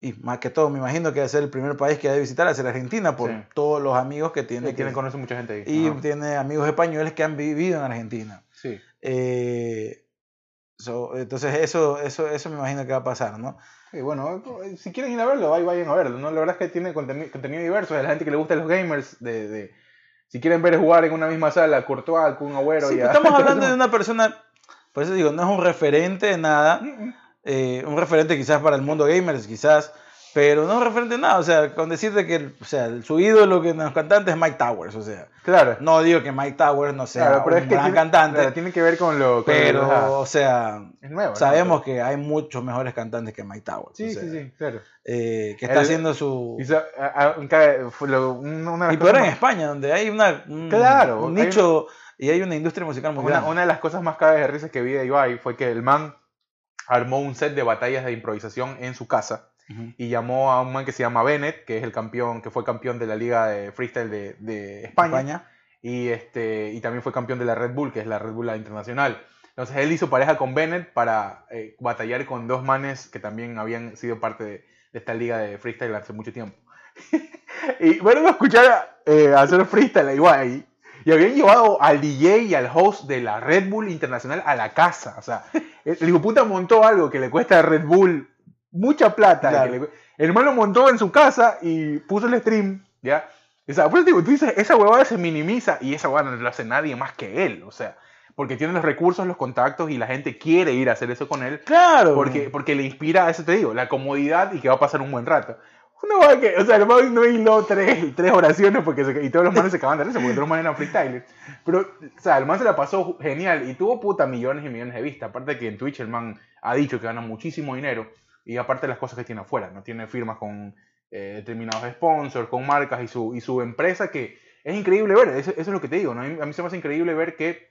y más que todo, me imagino que va a ser el primer país que va a visitar, a ser Argentina, por Sí. todos los amigos que tiene. Sí, que- tiene, conoce mucha gente ahí. y Ajá. tiene amigos españoles que han vivido en Argentina. Sí. Eh, so, entonces eso, eso, eso me imagino que va a pasar, ¿no? Sí, bueno, eh, si quieren ir a verlo, ahí vayan a verlo. ¿no? La verdad es que tiene conteni- contenido diverso. De la gente que le gusta los gamers, de, de- si quieren ver jugar en una misma sala, Courtois, con un agüero. Sí, y a- estamos hablando de una persona, por eso digo, no es un referente de nada, Mm, mm. Eh, un referente quizás para el mundo gamers, quizás, pero no un referente nada, o sea, con decirte que o sea, su ídolo que en los cantantes es Mike Towers, o sea, Claro. no digo que Mike Towers no sea Claro, pero un es que gran tiene, cantante, claro, tiene que ver con lo. con pero, o sea, es nuevo. ¿no? sabemos que hay muchos mejores cantantes que Mike Towers, Sí, o sea, sí, sí, claro. eh, que está El- haciendo su... Y sa- a- a- una Y peor cosas en más- España, donde hay una, un, Claro, un hay nicho y hay una industria musical muy Una, grande. una de las cosas más cabe de risas que vi de Ibai fue que el man armó un set de batallas de improvisación en su casa y llamó a un man que se llama Bennett, que es el campeón, que fue campeón de la liga de freestyle de, de España, España. Y, este, y también fue campeón de la Red Bull, que es la Red Bull internacional. Entonces él hizo pareja con Bennett para eh, batallar con dos manes que también habían sido parte de, de esta liga de freestyle hace mucho tiempo. y bueno, escuchar eh, hacer freestyle a Ibai. Y habían llevado al DJ y al host de la Red Bull Internacional a la casa. O sea, el hijo puta montó algo que le cuesta a Red Bull mucha plata. Claro. que le- el hermano montó en su casa y puso el stream, ¿ya? O sea, por eso digo, tú dices, esa huevada se minimiza y esa huevada no lo hace nadie más que él. O sea, porque tiene los recursos, los contactos y la gente quiere ir a hacer eso con él. Claro. Porque, porque le inspira, eso te digo, la comodidad y que va a pasar un buen rato. Una huevada que, o sea, el man no hiló tres, tres oraciones porque se- y todos los manes se acaban de risa porque todos los manes eran freestylers. Pero, o sea, el man se la pasó genial y tuvo puta millones y millones de vistas. Aparte que en Twitch el man ha dicho que gana muchísimo dinero y aparte las cosas que tiene afuera, ¿no? Tiene firmas con eh, determinados sponsors, con marcas y su, y su empresa que es increíble ver, eso, es lo que te digo, a mí se me hace increíble ver que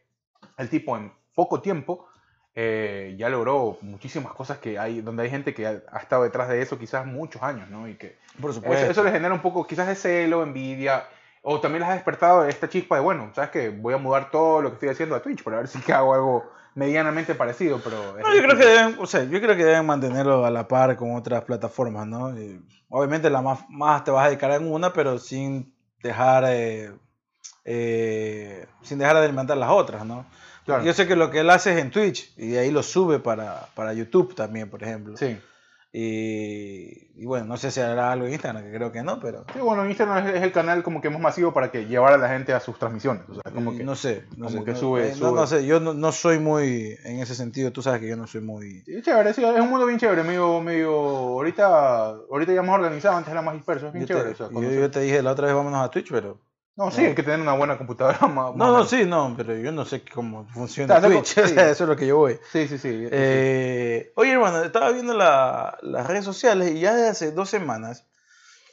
el tipo en poco tiempo eh, ya logró muchísimas cosas que hay, donde hay gente que ha, ha estado detrás de eso quizás muchos años, ¿no? Y que Por supuesto. eso, eso le genera un poco quizás de celo, envidia, o también les ha despertado esta chispa de, bueno, ¿sabes qué? Voy a mudar todo lo que estoy haciendo a Twitch para ver si que hago algo medianamente parecido, pero... No, yo creo que deben, o sea, yo creo que deben mantenerlo a la par con otras plataformas, ¿no? Y obviamente la más, más te vas a dedicar en una, pero sin dejar eh, eh, sin dejar de alimentar las otras, ¿no? Claro. Yo sé que lo que él hace es en Twitch y de ahí lo sube para, para YouTube también, por ejemplo. Sí. Y, y bueno, no sé si hará algo en Instagram, que creo que no, pero Sí, bueno, Instagram es, el canal como que más masivo para que llevar a la gente a sus transmisiones. O sea, como que... no sé, no como sé, que no, sube- eh, no, sube. no sé, yo no, no soy muy en ese sentido, tú sabes que yo no soy muy es chévere, sí, es un mundo bien chévere, medio, medio, ahorita, ahorita ya más organizado, antes era más disperso, es bien yo te, chévere. o sea, yo- yo te dije la otra vez vámonos a Twitch, pero No, sí, hay que tener una buena computadora. más- No, más- no, sí, no, pero yo no sé cómo funciona Twitch, tengo- o sea, sí. eso es lo que yo voy. Sí, sí, sí. Eh, oye, hermano, estaba viendo la- las redes sociales y ya desde hace dos semanas,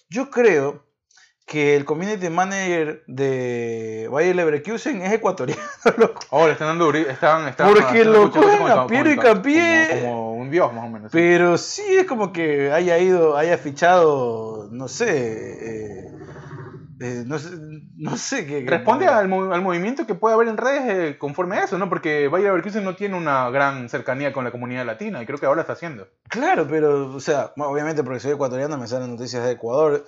yo creo que el community manager de Bayer Leverkusen es ecuatoriano, loco. Oh, le están dando están, están Porque lo cogen a Piero y Campié. Como, como un dios, más o menos. Pero sí es como que haya ido, haya fichado, no sé, eh, eh, no sé, no sé qué. Responde al, mo- al movimiento que puede haber en redes eh, conforme a eso, ¿no? Porque Bayer Leverkusen no tiene una gran cercanía con la comunidad latina y creo que ahora está haciendo. Claro, pero, o sea, obviamente porque soy ecuatoriano me salen noticias de Ecuador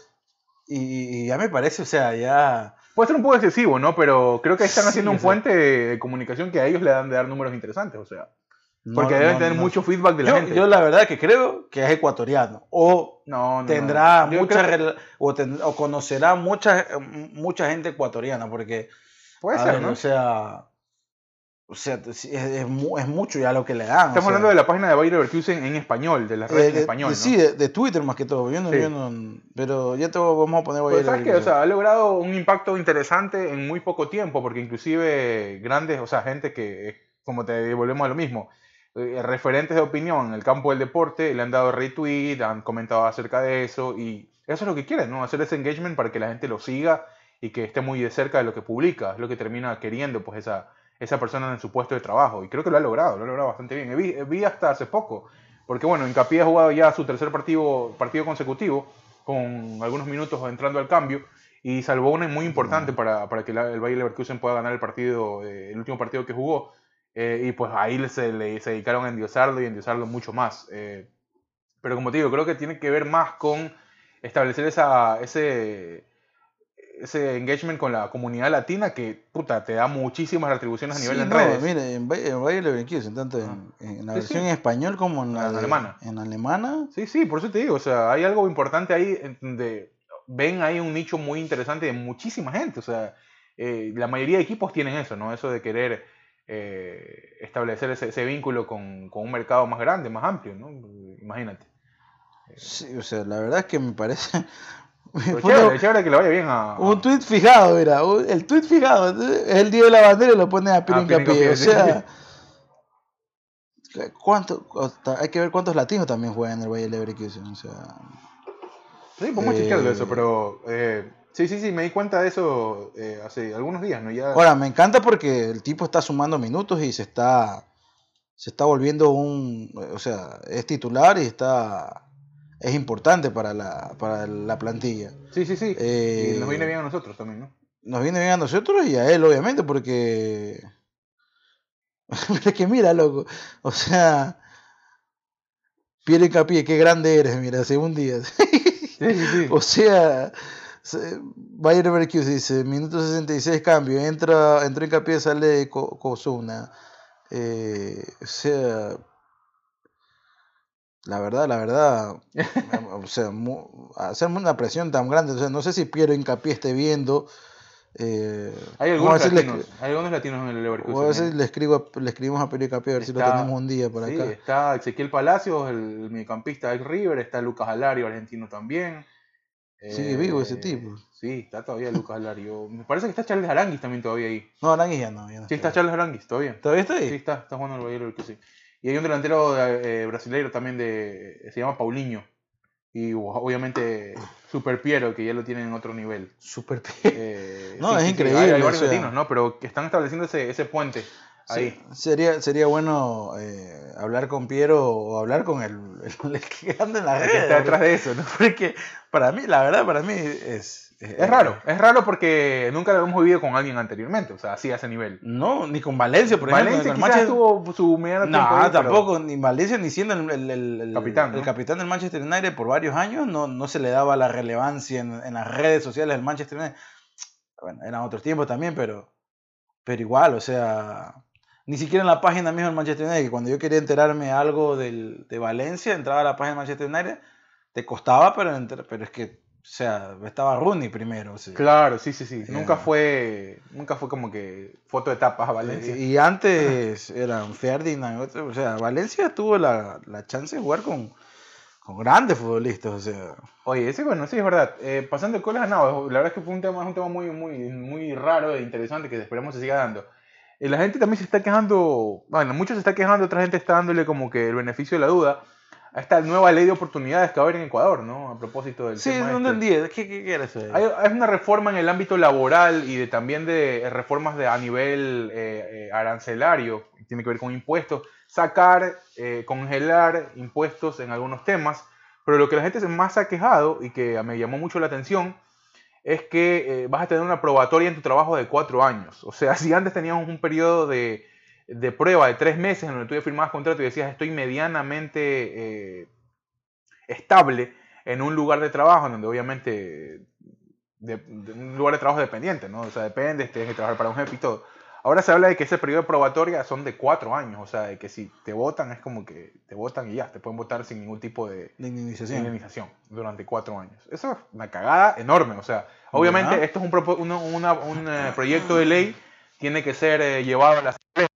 y, y ya me parece, o sea, ya... Puede ser un poco excesivo, ¿no? Pero creo que están Sí, haciendo un puente de comunicación que a ellos le dan de dar números interesantes, o sea. No- Porque deben no- tener no- mucho feedback de la yo, gente. yo la verdad que creo que es ecuatoriano o no, no, tendrá no. Mucha que- o, ten- o conocerá mucha mucha gente ecuatoriana porque Puede ser, ver, ¿no? o sea o sea es, es es mucho ya lo que le dan Estamos hablando de la página de Bayer Leverkusen en español, de las redes en español, ¿no? Eh, sí de, de Twitter más que todo yo no, Sí. yo no- pero ya te vamos a poner Pues, Bayer ¿sabes qué? O sea, ha logrado un impacto interesante en muy poco tiempo, porque inclusive grandes, o sea, gente que, eh, como te volvemos a lo mismo, eh, referentes de opinión en el campo del deporte le han dado retweet, han comentado acerca de eso, y eso es lo que quieren, ¿no? Hacer ese engagement para que la gente lo siga y que esté muy de cerca de lo que publica, es lo que termina queriendo, pues, esa, esa persona en su puesto de trabajo, y creo que lo ha logrado, lo ha logrado bastante bien. Vi, vi hasta hace poco, porque bueno, Hincapié ha jugado ya su tercer partido, partido consecutivo, con algunos minutos entrando al cambio, y salvó una muy importante para, para que la- el Bayer Leverkusen pueda ganar el partido, eh, el último partido que jugó. Eh, y pues ahí se, le, se dedicaron a endiosarlo y endiosarlo mucho más. Eh, Pero como te digo, creo que tiene que ver más con establecer esa, ese, ese engagement con la comunidad latina que, puta, te da muchísimas retribuciones a nivel Sí, en no, redes. Mire, en, en Bayer Leverkusen, tanto en, en la Sí, versión sí. en español como en la En de- alemana. En alemana. Sí, sí, por eso te digo, o sea, hay algo importante ahí donde ven ahí un nicho muy interesante de muchísima gente, o sea, eh, la mayoría de equipos tienen eso, ¿no? Eso de querer eh, establecer ese, ese vínculo con, con un mercado más grande, más amplio, ¿no? Imagínate. Sí, o sea, la verdad es que me parece. Pero Puta, chévere, chévere que le vaya bien a... Un tweet fijado, mira, el tweet fijado, es el día de la bandera y lo pone a Pino Ah, Hincapié, o sea, ¿cuánto, hay que ver cuántos latinos también juegan en el Bayer Leverkusen, o sea, Sí, podemos eh, chequearlo eso, pero... eh, sí, sí, sí, me di cuenta de eso eh, hace algunos días, ¿no? Ya... ahora me encanta porque el tipo está sumando minutos y se está, se está volviendo un, o sea, es titular y está, es importante para la, para la plantilla. Sí, sí, sí. Eh, y nos viene bien a nosotros también, ¿no? nos viene bien a nosotros y a él, obviamente, porque. Mira que mira, loco. O sea. Pierre Capié, qué grande eres, mira, según días. Sí, sí, sí. o sea. Bayer Leverkusen dice, minuto 66 cambio, entra, entró Hincapié, sale Kozuna. Eh, o sea, la verdad, la verdad, o sea, hacerme una presión tan grande, o sea, no sé si Piero Hincapié esté viendo. Eh, Hay algunos latinos, hay algunos latinos en el Leverkusen. a si ¿eh? le, escribo, le escribimos a Piero Hincapié a ver si lo tenemos un día por Sí, acá. está Ezequiel Palacios, el mediocampista del River, está Lucas Alario, argentino también. Sigue vivo ese tipo. Sí, está todavía Lucas Alario. Me parece que está Charles Aranguis también todavía ahí. No, Aranguis ya no. Ya no Sí, está está. Charles Aranguis todavía. ¿Todavía está ahí? Sí, está, está jugando el Bayern Leverkusen. Y hay un delantero eh, brasileño también de se llama Paulinho. Y o- obviamente Super Piero, que ya lo tienen en otro nivel. Super Piero. Eh, No, es Hay, increíble, hay o varios sea. latinos, ¿no? Pero que están estableciendo ese, ese puente ahí. Sí, sería, sería bueno eh, hablar con Piero o hablar con el, el que anda en la El que red. está detrás de eso, ¿no? Porque para mí, la verdad, para mí es... Es raro, es raro porque nunca lo hemos vivido con alguien anteriormente, o sea, así a ese nivel. No, ni con Valencia, por Valencia ejemplo. quizás el Manchester- tuvo su mediano No, ahí, pero- tampoco, ni Valencia ni siendo el, el- el- el- Capitán, el ¿no? capitán del Manchester United por varios años, no, no se le daba la relevancia en, en las redes sociales del Manchester United. Bueno, eran otros tiempos también, pero, pero igual, o sea, ni siquiera en la página misma del Manchester United, que cuando yo quería enterarme algo del, de Valencia, entraba a la página del Manchester United, te costaba, pero, enter- pero es que, o sea, estaba Rooney primero. o sea. Claro, sí, sí, sí. Ya. Nunca fue, nunca fue como que foto de tapas a Valencia. Y antes eran Ferdinand, otro- o sea, Valencia tuvo la, la chance de jugar con, con grandes futbolistas, o sea, Oye, ese bueno, sí es verdad. Eh, pasando de colas a la verdad es que fue un tema, es un tema muy, muy, muy raro e interesante que esperemos se siga dando. La gente también se está quejando, bueno, muchos se está quejando, otra gente está dándole como que el beneficio de la duda a esta nueva ley de oportunidades que va a haber en Ecuador, ¿no? A propósito del sí, tema no este. entendí, ¿qué, qué, qué era eso? Hay, hay una reforma en el ámbito laboral y de, también de eh, reformas de, a nivel eh, eh, arancelario, tiene que ver con impuestos, sacar, eh, congelar impuestos en algunos temas, pero lo que la gente se más ha quejado y que me llamó mucho la atención es que eh, vas a tener una probatoria en tu trabajo de cuatro años. O sea, si antes teníamos un periodo de, de prueba de tres meses en donde tú ya firmabas contrato y decías estoy medianamente eh, estable en un lugar de trabajo, en donde obviamente de, de un lugar de trabajo dependiente, ¿no? O sea, depende, tienes que trabajar para un jefe y todo. Ahora se habla de que ese periodo de probatoria son de cuatro años, o sea, de que si te votan es como que te votan y ya, te pueden votar sin ningún tipo de indemnización. indemnización durante cuatro años. Eso es una cagada enorme, o sea, obviamente Ya. esto es un, una- un eh, proyecto de ley, tiene que ser eh, llevado a la Asamblea.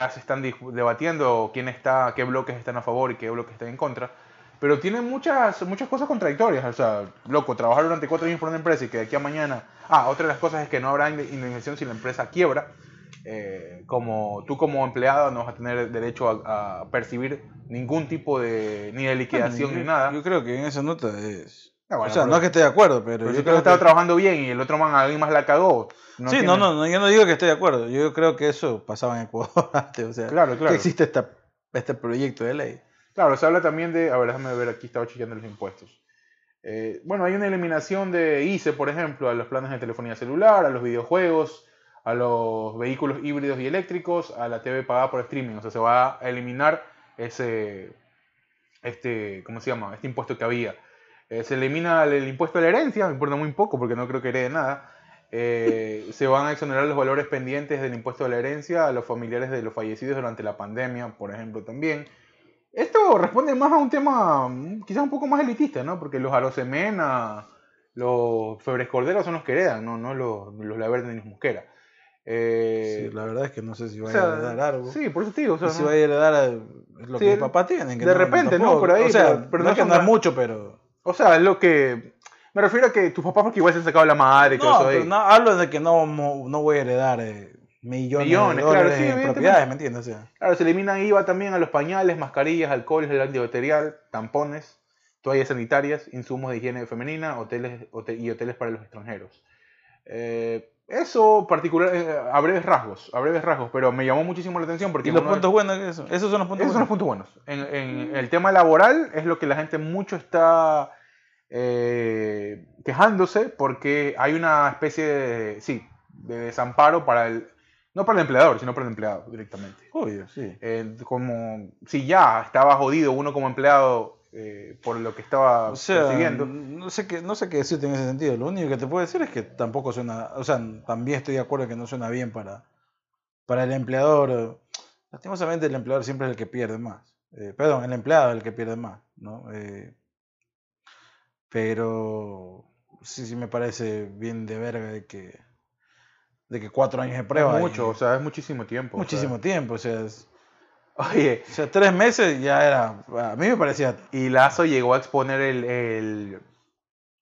Ya se están debatiendo quién está, qué bloques están a favor y qué bloques están en contra. Pero tiene muchas, muchas cosas contradictorias. O sea, loco, trabajar durante cuatro años por una empresa y que de aquí a mañana. Ah, otra de las cosas es que no habrá inde- indemnización si la empresa quiebra. Eh, como tú, como empleado, no vas a tener derecho a, a percibir ningún tipo de. ni de liquidación yo, ni nada. Yo creo que en esa nota es... Ah, bueno, o sea, pero- no es que esté de acuerdo, pero, Pero yo si creo que... trabajando bien y el otro man, alguien más la cagó. sí, tiene- no, no, no, yo no digo que esté de acuerdo, yo creo que eso pasaba en Ecuador antes, o sea, Claro, claro. que existe esta, este proyecto de ley. Claro, se habla también de. A ver, déjame ver, aquí estaba chequeando los impuestos. Eh, bueno, hay una eliminación de ICE, por ejemplo, a los planes de telefonía celular, a los videojuegos, a los vehículos híbridos y eléctricos, a la TV pagada por streaming. O sea, se va a eliminar ese, este, ¿cómo se llama? Este impuesto que había. Eh, se elimina el, impuesto a la herencia, me importa muy poco porque no creo que herede nada. Eh, se van a exonerar los valores pendientes del impuesto a la herencia a los familiares de los fallecidos durante la pandemia, por ejemplo, también. Esto responde más a un tema mm, quizás un poco más elitista, ¿no? Porque los Arosemena, los Febres Corderos son los que heredan, no, no los, los Laverde ni los Mosquera. Eh, Sí, la verdad es que no sé si va o sea, a heredar algo. Sí, por eso te digo. o sea, si no- va a heredar eh, lo Sí, que mi papá tiene. que de repente, ¿no? Por ahí, O sea, pero- pero no es que tan- mucho, pero. O sea, es lo que... Me refiero a que tus papás porque igual se han sacado la madre y todo No, eso pero ahí. no, hablo de que no, no, voy a heredar eh, millones, Millones, de claro, dólares sí, en evidentemente. propiedades, ¿me entiendes? O sea, Claro, se elimina IVA también a los pañales, mascarillas, alcoholes, el antibacterial, tampones, toallas sanitarias, insumos de higiene femenina, hoteles hote- y hoteles para los extranjeros. Eh, eso particular, eh, a breves rasgos, a breves rasgos, pero me llamó muchísimo la atención porque ¿Y los de- puntos buenos eso? Esos son los puntos esos son los buenos. puntos buenos. En, en el tema laboral es lo que la gente mucho está eh, quejándose porque hay una especie de, sí, de desamparo para el, no para el empleador, sino para el empleado directamente. Obvio, sí. Eh, como si ya estaba jodido uno como empleado eh, por lo que estaba O sea, percibiendo. no sé, qué, no sé qué decirte en ese sentido. Lo único que te puedo decir es que tampoco suena, o sea, también estoy de acuerdo que no suena bien para, para el empleador. Lastimosamente el empleador siempre es el que pierde más. Eh, perdón, el empleado es el que pierde más, ¿no? Eh, pero sí, sí me parece bien de verga de que, de que cuatro años de prueba. es y- mucho, o sea, es muchísimo tiempo. o sea. muchísimo tiempo, o sea, es- Oye, o sea, tres meses ya era, a mí me parecía Y Lazo llegó a exponer el, el-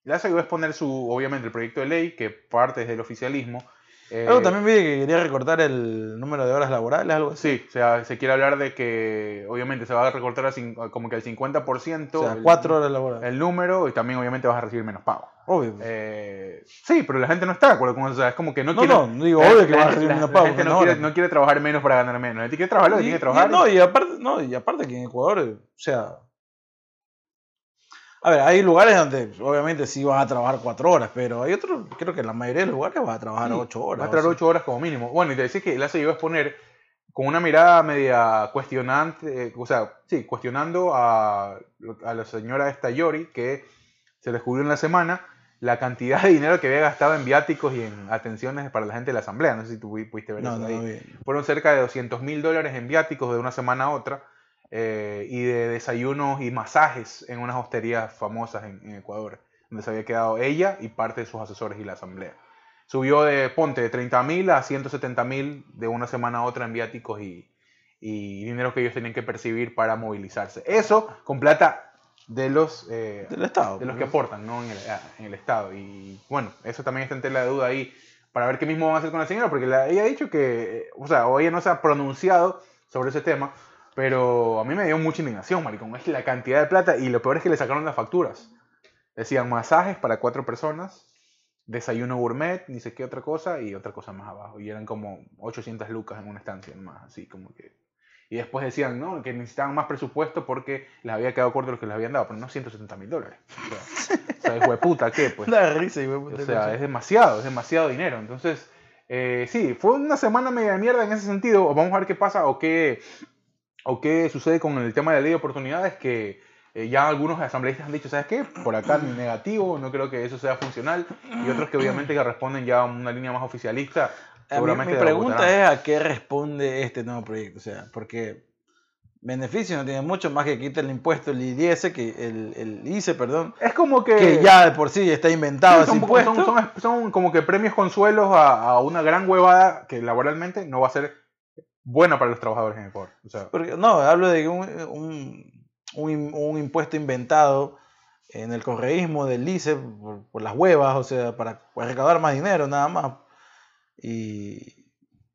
Lazo llegó a exponer su, obviamente, el proyecto de ley, que parte es del oficialismo. Eh, Algo también vi que quería recortar el número de horas laborales, algo así. Sí, o sea, se quiere hablar de que, obviamente, se va a recortar a como que al 50% O sea, el, cuatro horas laborales. el número y también, obviamente, vas a recibir menos pago. Obvio. Eh, sí, pero la gente no está de acuerdo con eso. O sea, es como que no, no, quiere. no, digo, la- obvio que la- vas a recibir la- menos la pago. gente no quiere, no quiere trabajar menos para ganar menos. La gente quiere trabajar lo que Y- tiene que y- trabajar. no, y aparte, no, y aparte que en Ecuador, o sea. A ver, hay lugares donde obviamente sí vas a trabajar cuatro horas, pero hay otros, creo que en la mayoría de los lugares vas a trabajar Sí, ocho horas. Va a o traer sea. 8 horas como mínimo. Bueno, y te decía que Lazo llegó a exponer con una mirada media cuestionante, eh, o sea, sí, cuestionando a, a la señora esta Yori, que se descubrió en la semana la cantidad de dinero que había gastado en viáticos y en atenciones para la gente de la asamblea. No sé si tú pu- pudiste ver No, eso no, ahí. no. Fueron cerca de 200 mil dólares en viáticos de una semana a otra eh, y de desayunos y masajes en unas hosterías famosas en, en Ecuador, donde se había quedado ella y parte de sus asesores y la asamblea. Subió de, ponte, de 30 mil a 170 mil de una semana a otra en viáticos y, y dinero que ellos tenían que percibir para movilizarse. Eso con plata de los... eh, Del Estado. de los que pues. aportan ¿no? en, el, ah, en el Estado. Y bueno, eso también está en tela de duda ahí para ver qué mismo van a hacer con la señora, porque la- ella ha dicho que, eh, o sea, o ella no se ha pronunciado sobre ese tema, pero a mí me dio mucha indignación, maricón. Es la cantidad de plata y lo peor es que le sacaron las facturas. Decían masajes para cuatro personas, desayuno gourmet, ni sé qué otra cosa, y otra cosa más abajo. Y eran como 800 lucas en una estancia más, así como que... Y después decían, ¿no? Que necesitaban más presupuesto porque les había quedado corto lo que les habían dado, pero no 170 mil dólares. O sea, o sea, hijo de puta, ¿qué? Pues, Da risa, hijo o sea, es demasiado, es demasiado dinero. Entonces, eh, sí, fue una semana media de mierda en ese sentido. Vamos a ver qué pasa o qué, o qué sucede con el tema de la ley de oportunidades que eh, ya algunos asambleístas han dicho, ¿sabes qué? Por acá negativo, no creo que eso sea funcional. Y otros que obviamente que responden ya a una línea más oficialista. Seguramente mi pregunta es a qué responde este nuevo proyecto. O sea, porque beneficio no tiene mucho más que quitar el impuesto, el IDS, que el, el ICE, perdón, Es como que... que ya de por sí está inventado ese son, impuesto. son- son- son como que premios consuelos a, a una gran huevada que laboralmente no va a ser buena para los trabajadores en Ecuador. O sea, Porque, no, hablo de un, un, un im- un impuesto inventado en el correísmo del ICE por, por las huevas, o sea, para, para recaudar más dinero, nada más. Y,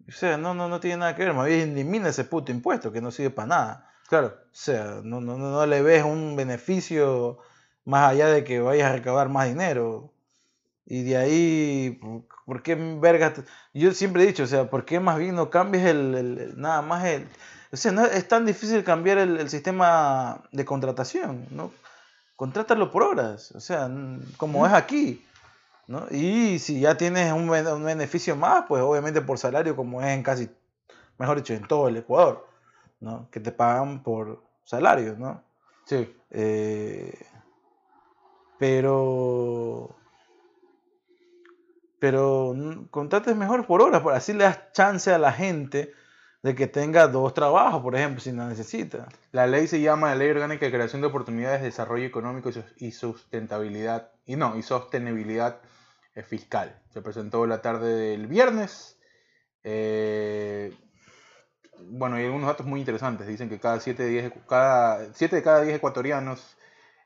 o sea, no, no, no tiene nada que ver, más bien elimina ese puto impuesto que no sirve para nada. claro. O sea, no, no, no no le ves un beneficio más allá de que vayas a recaudar más dinero. Y de ahí, ¿por qué vergas? Yo siempre he dicho, o sea, ¿por qué más bien no cambias el, el- el- nada más el... O sea, no es tan difícil cambiar el, el sistema de contratación, ¿no? Contrátalo por horas, o sea, como es aquí, ¿no? Y si ya tienes un, ben- un beneficio más, pues obviamente por salario, como es en casi, mejor dicho, en todo el Ecuador, ¿no? Que te pagan por salario, ¿no? Sí. Eh, pero pero mm, contrates mejor por hora, por así le das chance a la gente de que tenga dos trabajos, por ejemplo, si la necesita. La ley se llama Ley Orgánica de Creación de Oportunidades de Desarrollo Económico y Sus- y Sustentabilidad, y no, y Sostenibilidad Fiscal. Se presentó la tarde del viernes. Eh, bueno, hay algunos datos muy interesantes. Dicen que cada 7 de 10, cada, siete de cada 10 ecuatorianos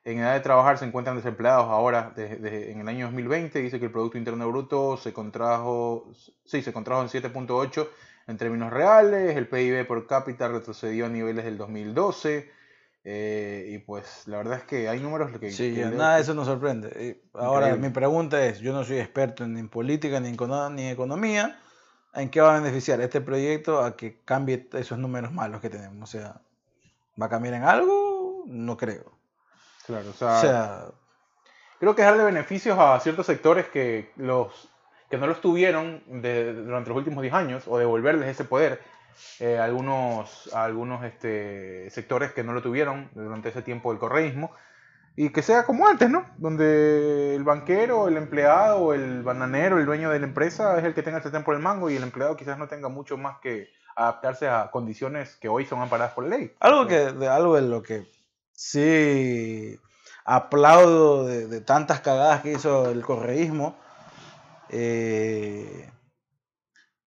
en edad de trabajar se encuentran desempleados ahora de- en el año 2020. Dice que el Producto Interno Bruto se contrajo, sí, se contrajo en 7.8 en términos reales. El PIB por cápita retrocedió a niveles del 2012. Eh, y pues la verdad es que hay números que... Sí, que nada de que- eso nos sorprende. Ahora, Increíble. mi pregunta es, yo no soy experto en, en política, ni en, ni en economía, ¿en qué va a beneficiar este proyecto a que cambie esos números malos que tenemos? O sea, ¿va a cambiar en algo? No creo. Claro, o O sea, sea, creo que es darle beneficios a ciertos sectores que los que no los tuvieron de- durante los últimos 10 años o devolverles ese poder eh, algunos, algunos este, sectores que no lo tuvieron durante ese tiempo del correísmo y que sea como antes, ¿no? Donde el banquero, el empleado, el bananero, el dueño de la empresa es el que tenga el sartén por el mango y el empleado quizás no tenga mucho más que adaptarse a condiciones que hoy son amparadas por ley. algo, que, de, algo de lo que sí aplaudo de, de tantas cagadas que hizo el correísmo eh,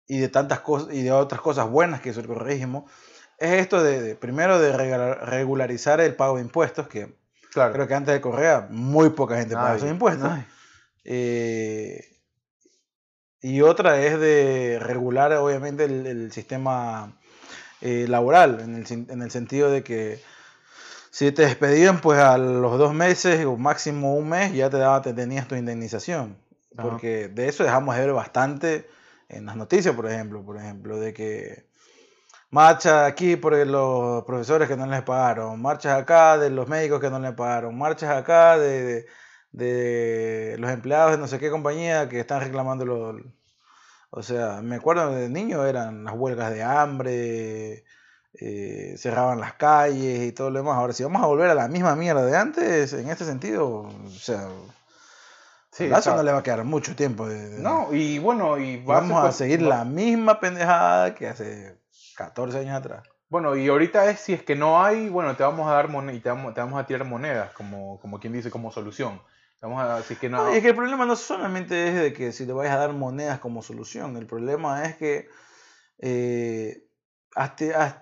y de tantas cosas y de otras cosas buenas que hizo el correísmo es esto de, de, primero de regula- regularizar el pago de impuestos que Claro. creo que antes de Correa muy poca gente pagaba esos impuestos. Eh, y otra es de regular obviamente el, el sistema eh, laboral en el, en el sentido de que si te despedían pues a los dos meses o máximo un mes ya te daba te tenías tu indemnización Ajá. porque de eso dejamos de ver bastante en las noticias por ejemplo por ejemplo de que marcha aquí por los profesores que no les pagaron marchas acá de los médicos que no les pagaron marchas acá de, de- los empleados de no sé qué compañía que están reclamando los o sea me acuerdo de niño eran las huelgas de hambre eh, cerraban las calles y todo lo demás. Ahora, si vamos a volver a la misma mierda de antes, en este sentido, o sea, Sí, a Lazo no le va a quedar mucho tiempo. de- de- No, y bueno, y va vamos a seguir va- la misma pendejada que hace 14 años atrás. Bueno, y ahorita es si es que no hay, bueno, te vamos a dar monedas y te vamos, te vamos a tirar monedas, como, como quien dice, como solución. Te Vamos a, si es que no, es que el problema no solamente es de que si le vayas a dar monedas como solución, el problema es que eh, has, has-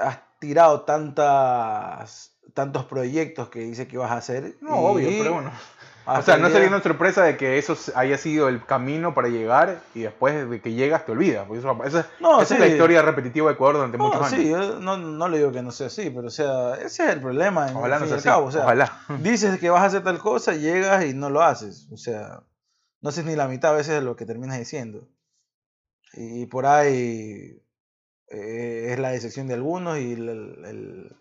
has tirado tantas tantos proyectos que dice que vas a hacer. no, obvio, pero bueno. O sea, no sería una sorpresa de que eso haya sido el camino para llegar y después de que llegas te olvidas. porque eso- esa No, esa es la historia repetitiva de Ecuador durante No, muchos años. sí, yo no, no le digo que no sea así, pero o sea, ese es el problema. en- Ojalá al no sea así. cabo, o sea, Ojalá. dices que vas a hacer tal cosa, llegas y no lo haces. O sea, no haces ni la mitad a veces de lo que terminas diciendo. Y, por ahí eh, es la decepción de algunos y el, el, el-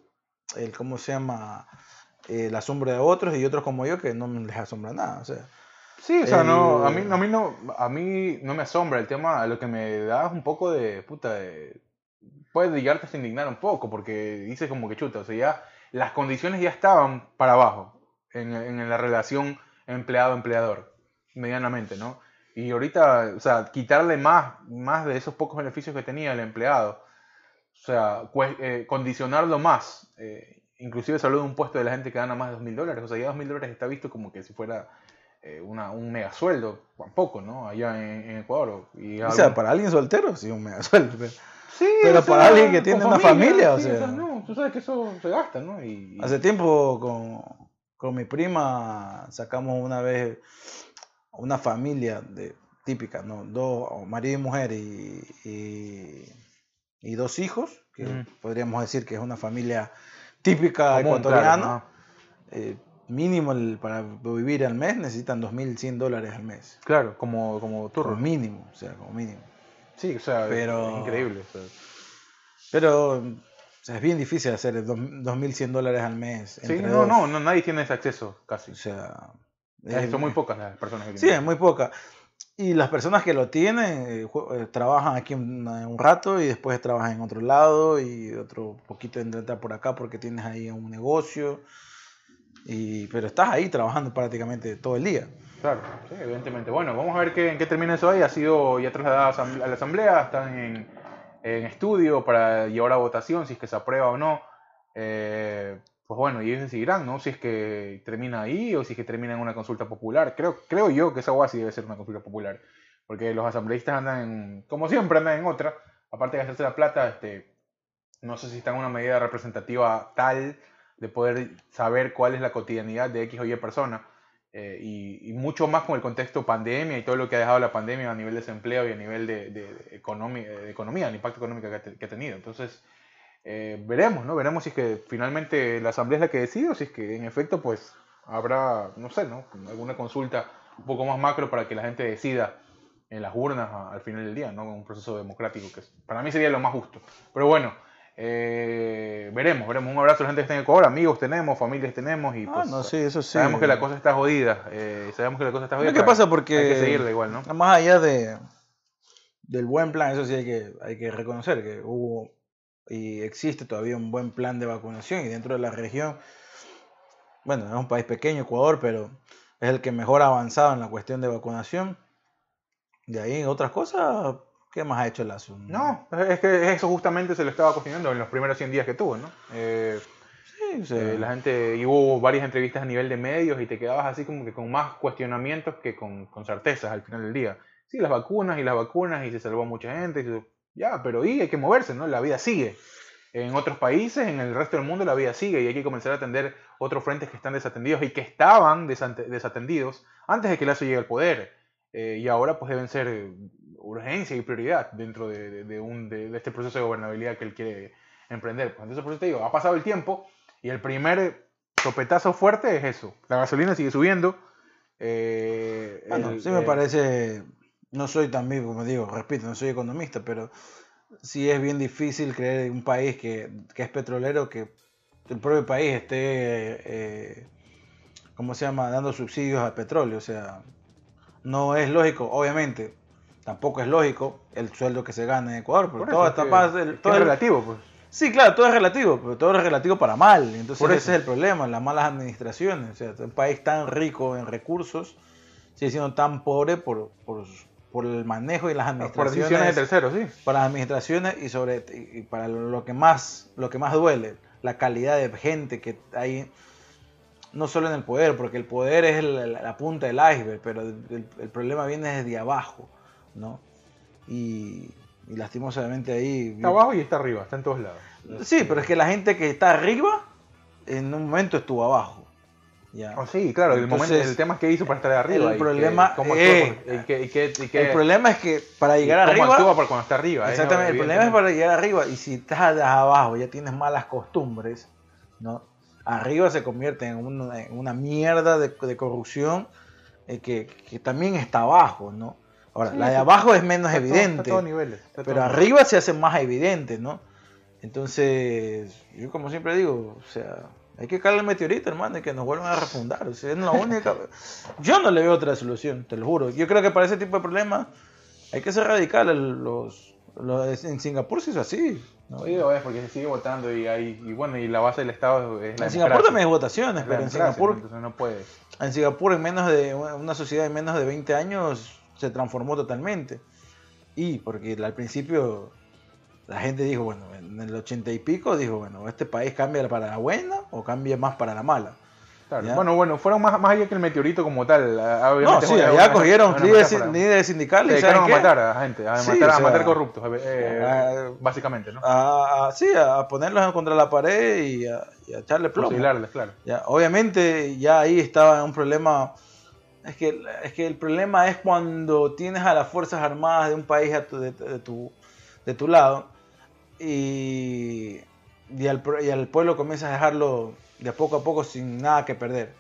el- ¿cómo se llama? Eh, la sombra de otros y otros como yo que no les asombra nada. O sea, Sí, o sea, no, a el- mí, a mí no, a mí no me asombra el tema, lo que me da es un poco de, puta, de, puede llegarte a indignar un poco, porque dices como que chuta, o sea, ya las condiciones ya estaban para abajo en, en la relación empleado-empleador, medianamente, ¿no? Y ahorita, o sea, quitarle más, más de esos pocos beneficios que tenía el empleado, o sea, cue- eh, condicionarlo más, eh, inclusive se habló de un puesto de la gente que gana más de dos mil dólares, o sea, ya dos mil dólares está visto como que si fuera eh, una, un mega sueldo, tampoco, ¿no? Allá en, en Ecuador. Y o sea, para alguien soltero, sí, un mega sueldo. pero- Sí, pero sea, para alguien que tiene una familia, o sí, sea. no, tú sabes que eso se gasta, ¿no? Y, Hace tiempo con, con mi prima sacamos una vez una familia de típica, ¿no? Dos, marido y mujer y, y, y dos hijos, que podríamos decir que es una familia típica común, ecuatoriana. claro, Eh, mínimo el- para vivir al mes necesitan 2.100 dólares al mes. Claro, como, como Como turno. mínimo, o sea, como mínimo. Sí, o sea, Pero- es increíble. o sea. Pero o sea, es bien difícil hacer dos- 2.100 dólares al mes. Sí, no, no, no, nadie tiene ese acceso, casi. O sea, Eh, es- Son muy pocas las personas que Sí, tienen. es muy poca. Y las personas que lo tienen eh, eh, trabajan aquí un, un rato y después trabajan en otro lado y otro poquito entrar por acá porque tienes ahí un negocio. Y, pero estás ahí trabajando prácticamente todo el día. Claro, evidentemente. Bueno, vamos a ver qué, en qué termina eso ahí. Ha sido ya trasladada a la asamblea, están en, en estudio para llevar a votación si es que se aprueba o no. Eh, pues bueno, y ellos decidirán, ¿no? Si es que termina ahí o si es que termina en una consulta popular. Creo, creo yo que esa sí debe ser una consulta popular. Porque los asambleístas andan en, como siempre, andan en otra. Aparte de gastarse la plata, este, no sé si está en una medida representativa tal de poder saber cuál es la cotidianidad de X o Y persona. eh, y, mucho más con el contexto pandemia y todo lo que ha dejado la pandemia a nivel de desempleo y a nivel de, economía, el impacto económico que ha tenido. Entonces, eh, veremos, ¿no? Veremos si es que finalmente la asamblea es la que decide o si es que en efecto, pues, habrá, no sé, ¿no? Alguna consulta un poco más macro para que la gente decida en las urnas a- al final del día, ¿no? Un proceso democrático que para mí sería lo más justo. Pero bueno, eh, veremos, veremos. Un abrazo a la gente que está en Ecuador, amigos tenemos, familias tenemos y Ah, pues no, sí, eso sí. sabemos que la cosa está jodida. eh, sabemos que la cosa está jodida. ¿Qué pasa? Porque Hay que seguirla igual, ¿no? Más allá de, del buen plan, eso sí hay que, hay que reconocer que hubo y existe todavía un buen plan de vacunación y dentro de la región, bueno, es un país pequeño, Ecuador, pero es el que mejor ha avanzado en la cuestión de vacunación. De ahí en otras cosas, ¿qué más ha hecho el ASU? No, es que eso justamente se lo estaba cuestionando en los primeros 100 días que tuvo, ¿no? Eh, Sí, sea, eh, la gente, y hubo varias entrevistas a nivel de medios y te quedabas así como que con más cuestionamientos que con, con certezas al final del día. Sí, las vacunas y las vacunas y se salvó mucha gente, y se- ya, pero y hay que moverse, ¿no? La vida sigue. En otros países, en el resto del mundo, la vida sigue y hay que comenzar a atender otros frentes que están desatendidos y que estaban desatendidos antes de que Lazo llegue al poder. Eh, y ahora pues deben ser urgencia y prioridad dentro de, de- de un, de, de este proceso de gobernabilidad que él quiere emprender. Pues entonces por eso te digo, ha pasado el tiempo y el primer sopetazo fuerte es eso. La gasolina sigue subiendo. eh, Bueno, el- sí me eh, parece, no soy también, como digo, repito, no soy economista, pero sí es bien difícil creer en un país que, que es petrolero, que el propio país esté, eh, ¿cómo se llama?, dando subsidios al petróleo. O sea, no es lógico, obviamente, tampoco es lógico el sueldo que se gana en Ecuador, eso todo es está más... el- todo es el- relativo, pues. Sí, claro, todo es relativo, pero todo es relativo para mal. Entonces Por ese es el problema, las malas administraciones. O sea, un país tan rico en recursos sigue siendo tan pobre por, por, por el manejo y las Por administraciones. decisiones de terceros, sí. para las administraciones y sobre y para lo que más lo que más duele, la calidad de gente que hay no solo en el poder, porque el poder es la, la punta del iceberg, pero el problema viene desde abajo, ¿no? Y, y lastimosamente ahí Está abajo y está arriba, está en todos lados. Sí, pero es que la gente que está arriba en un momento estuvo abajo. Ya. Oh, sí, claro, el, Entonces, momento, el tema es que hizo para estar arriba. el y problema que, cómo es- actúa por- y que, y que- y que- el problema es que para llegar cómo arriba actúa por cuando está arriba. Exactamente, el problema es para llegar arriba y si estás abajo ya tienes malas costumbres, ¿no? Arriba se convierte en una, en una mierda de, de corrupción eh, que, que también está abajo, ¿no? Ahora, Sí, la de abajo es menos Está todo- evidente, a todos niveles, pero arriba se hace más evidente, ¿no? Entonces, yo como siempre digo, o sea, hay que caer el meteorito, hermano, y que nos vuelvan a refundar. O sea, es la única. Yo no le veo otra solución, te lo juro. Yo creo que para ese tipo de problemas hay que ser radical. el- Los, los- en Singapur se hizo así. ¿no? Oye, es porque se sigue votando y hay y bueno y la base del Estado es la En Singapur también hay votaciones, pero en Singapur, entonces no puede. en Singapur en menos de una sociedad en menos de 20 años se transformó totalmente. Y porque al principio la gente dijo, bueno, en el 80 y pico dijo, bueno, este país cambia para la buena o cambia más para la mala. Claro. Bueno, bueno, fueron más, más allá que el meteorito como tal. ah, No, sí, allá una- cogieron líderes, líderes Se sindicales. dedicaron a matar a gente, a Sí, matar, o a matar corruptos, eh, ah, básicamente, ¿no? A, a- sí, a ponerlos contra la pared y a, y a echarle plomo. Fusilarles, claro. Ya, obviamente ya ahí estaba un problema. Es que, es que el problema es cuando tienes a las Fuerzas Armadas de un país a tu- de, de tu, de tu lado y, y, al, pro- y al pueblo comienzas a dejarlo de poco a poco sin nada que perder.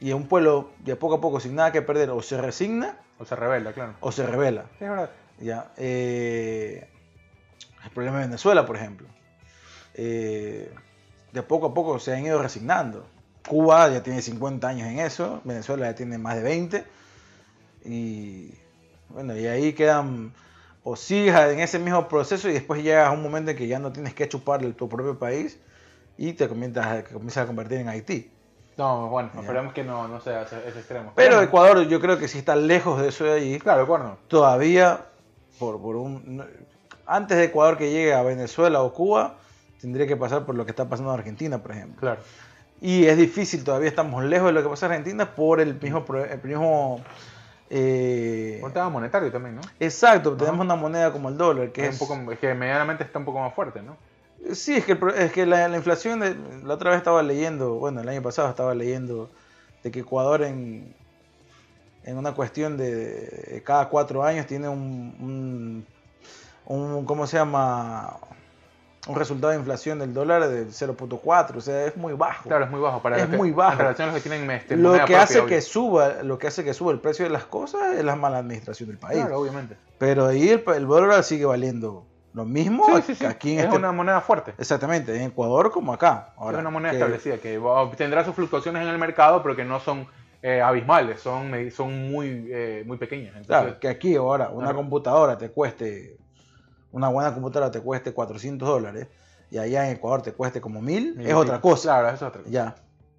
Y un pueblo de poco a poco sin nada que perder o se resigna O se revela, claro. o se revela. Sí, es verdad. Ya, eh, el problema de Venezuela, por ejemplo. Eh, de poco a poco se han ido resignando. Cuba ya tiene 50 años en eso, Venezuela ya tiene más de 20. Y Bueno, y ahí quedan, o sigues en ese mismo proceso y después llegas a un momento en que ya no tienes que chuparle tu propio país y te comienzas a, comienzas a convertir en Haití. No, bueno, esperemos que no, no sea ese, extremo. Pero Ecuador yo creo que si está lejos de eso de allí. Claro, Ecuador Todavía, por, por un, antes de Ecuador que llegue a Venezuela o Cuba, tendría que pasar por lo que está pasando en Argentina, por ejemplo. Claro. Y es difícil, todavía estamos lejos de lo que pasa en Argentina por el mismo... El mismo eh, un tema monetario también, ¿no? Exacto, tenemos una moneda como el dólar, que es, Un poco, es que medianamente está un poco más fuerte, ¿no? Sí, es que, es que la, inflación, la otra vez estaba leyendo, bueno, el año pasado estaba leyendo de que Ecuador en, en una cuestión de, cada cuatro años tiene un, un, ¿cómo se llama? Un resultado de inflación del dólar de 0.4, o sea, es muy bajo. Claro, es muy bajo para es muy bajo. relación que tienen este, lo que hace que suba, lo que hace que suba el precio de las cosas es la mala administración del país. Claro, obviamente. Pero ahí el, el dólar sigue valiendo lo mismo aquí en es este una moneda fuerte. Exactamente, en Ecuador como acá. Ahora, es una moneda establecida que tendrá sus fluctuaciones en el mercado, pero que no son eh, abismales, son, son muy, eh, muy pequeñas. claro, que aquí ahora una computadora te cueste, una buena computadora te cueste 400 dólares y allá en Ecuador te cueste como 1000, es otra cosa. Claro, es otra cosa. Ya,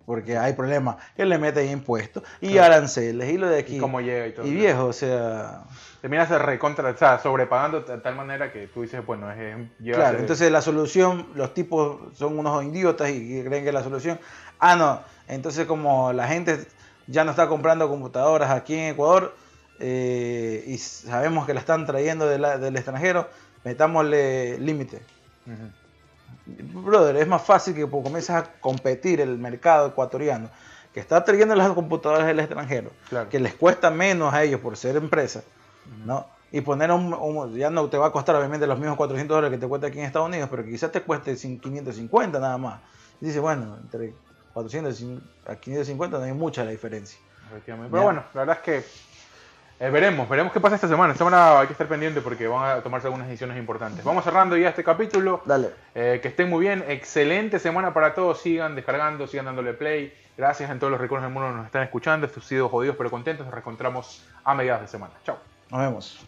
porque hay problemas que le meten impuestos y aranceles y lo de aquí. Y cómo llega y todo. Y viejo, o sea terminas recontra, o sea, sobrepagando de tal manera que tú dices, bueno, es... claro, entonces la solución, los tipos son unos idiotas y creen que la solución, ah, no, entonces como la gente ya no está comprando computadoras aquí en Ecuador eh, y sabemos que la están trayendo del extranjero, metámosle límite. Brother, es más fácil que comiences a competir el mercado ecuatoriano que está trayendo las computadoras del extranjero, que les cuesta menos a ellos por ser empresa, ¿no? Y poner un, ya no te va a costar obviamente los mismos 400 dólares que te cuesta aquí en Estados Unidos, pero quizás te cueste 550 nada más. Y dice, bueno, entre 400 a 550 no hay mucha la diferencia. Pero bueno, la verdad es que eh, veremos, veremos qué pasa esta semana. Esta semana hay que estar pendiente porque van a tomarse algunas decisiones importantes. Vamos cerrando ya este capítulo. Dale. Eh, que estén muy bien. Excelente semana para todos. Sigan descargando, sigan dándole play. Gracias a todos los recursos del mundo que nos están escuchando. Estos sido jodidos pero contentos. Nos reencontramos a mediados de semana. Chao. Nos vemos.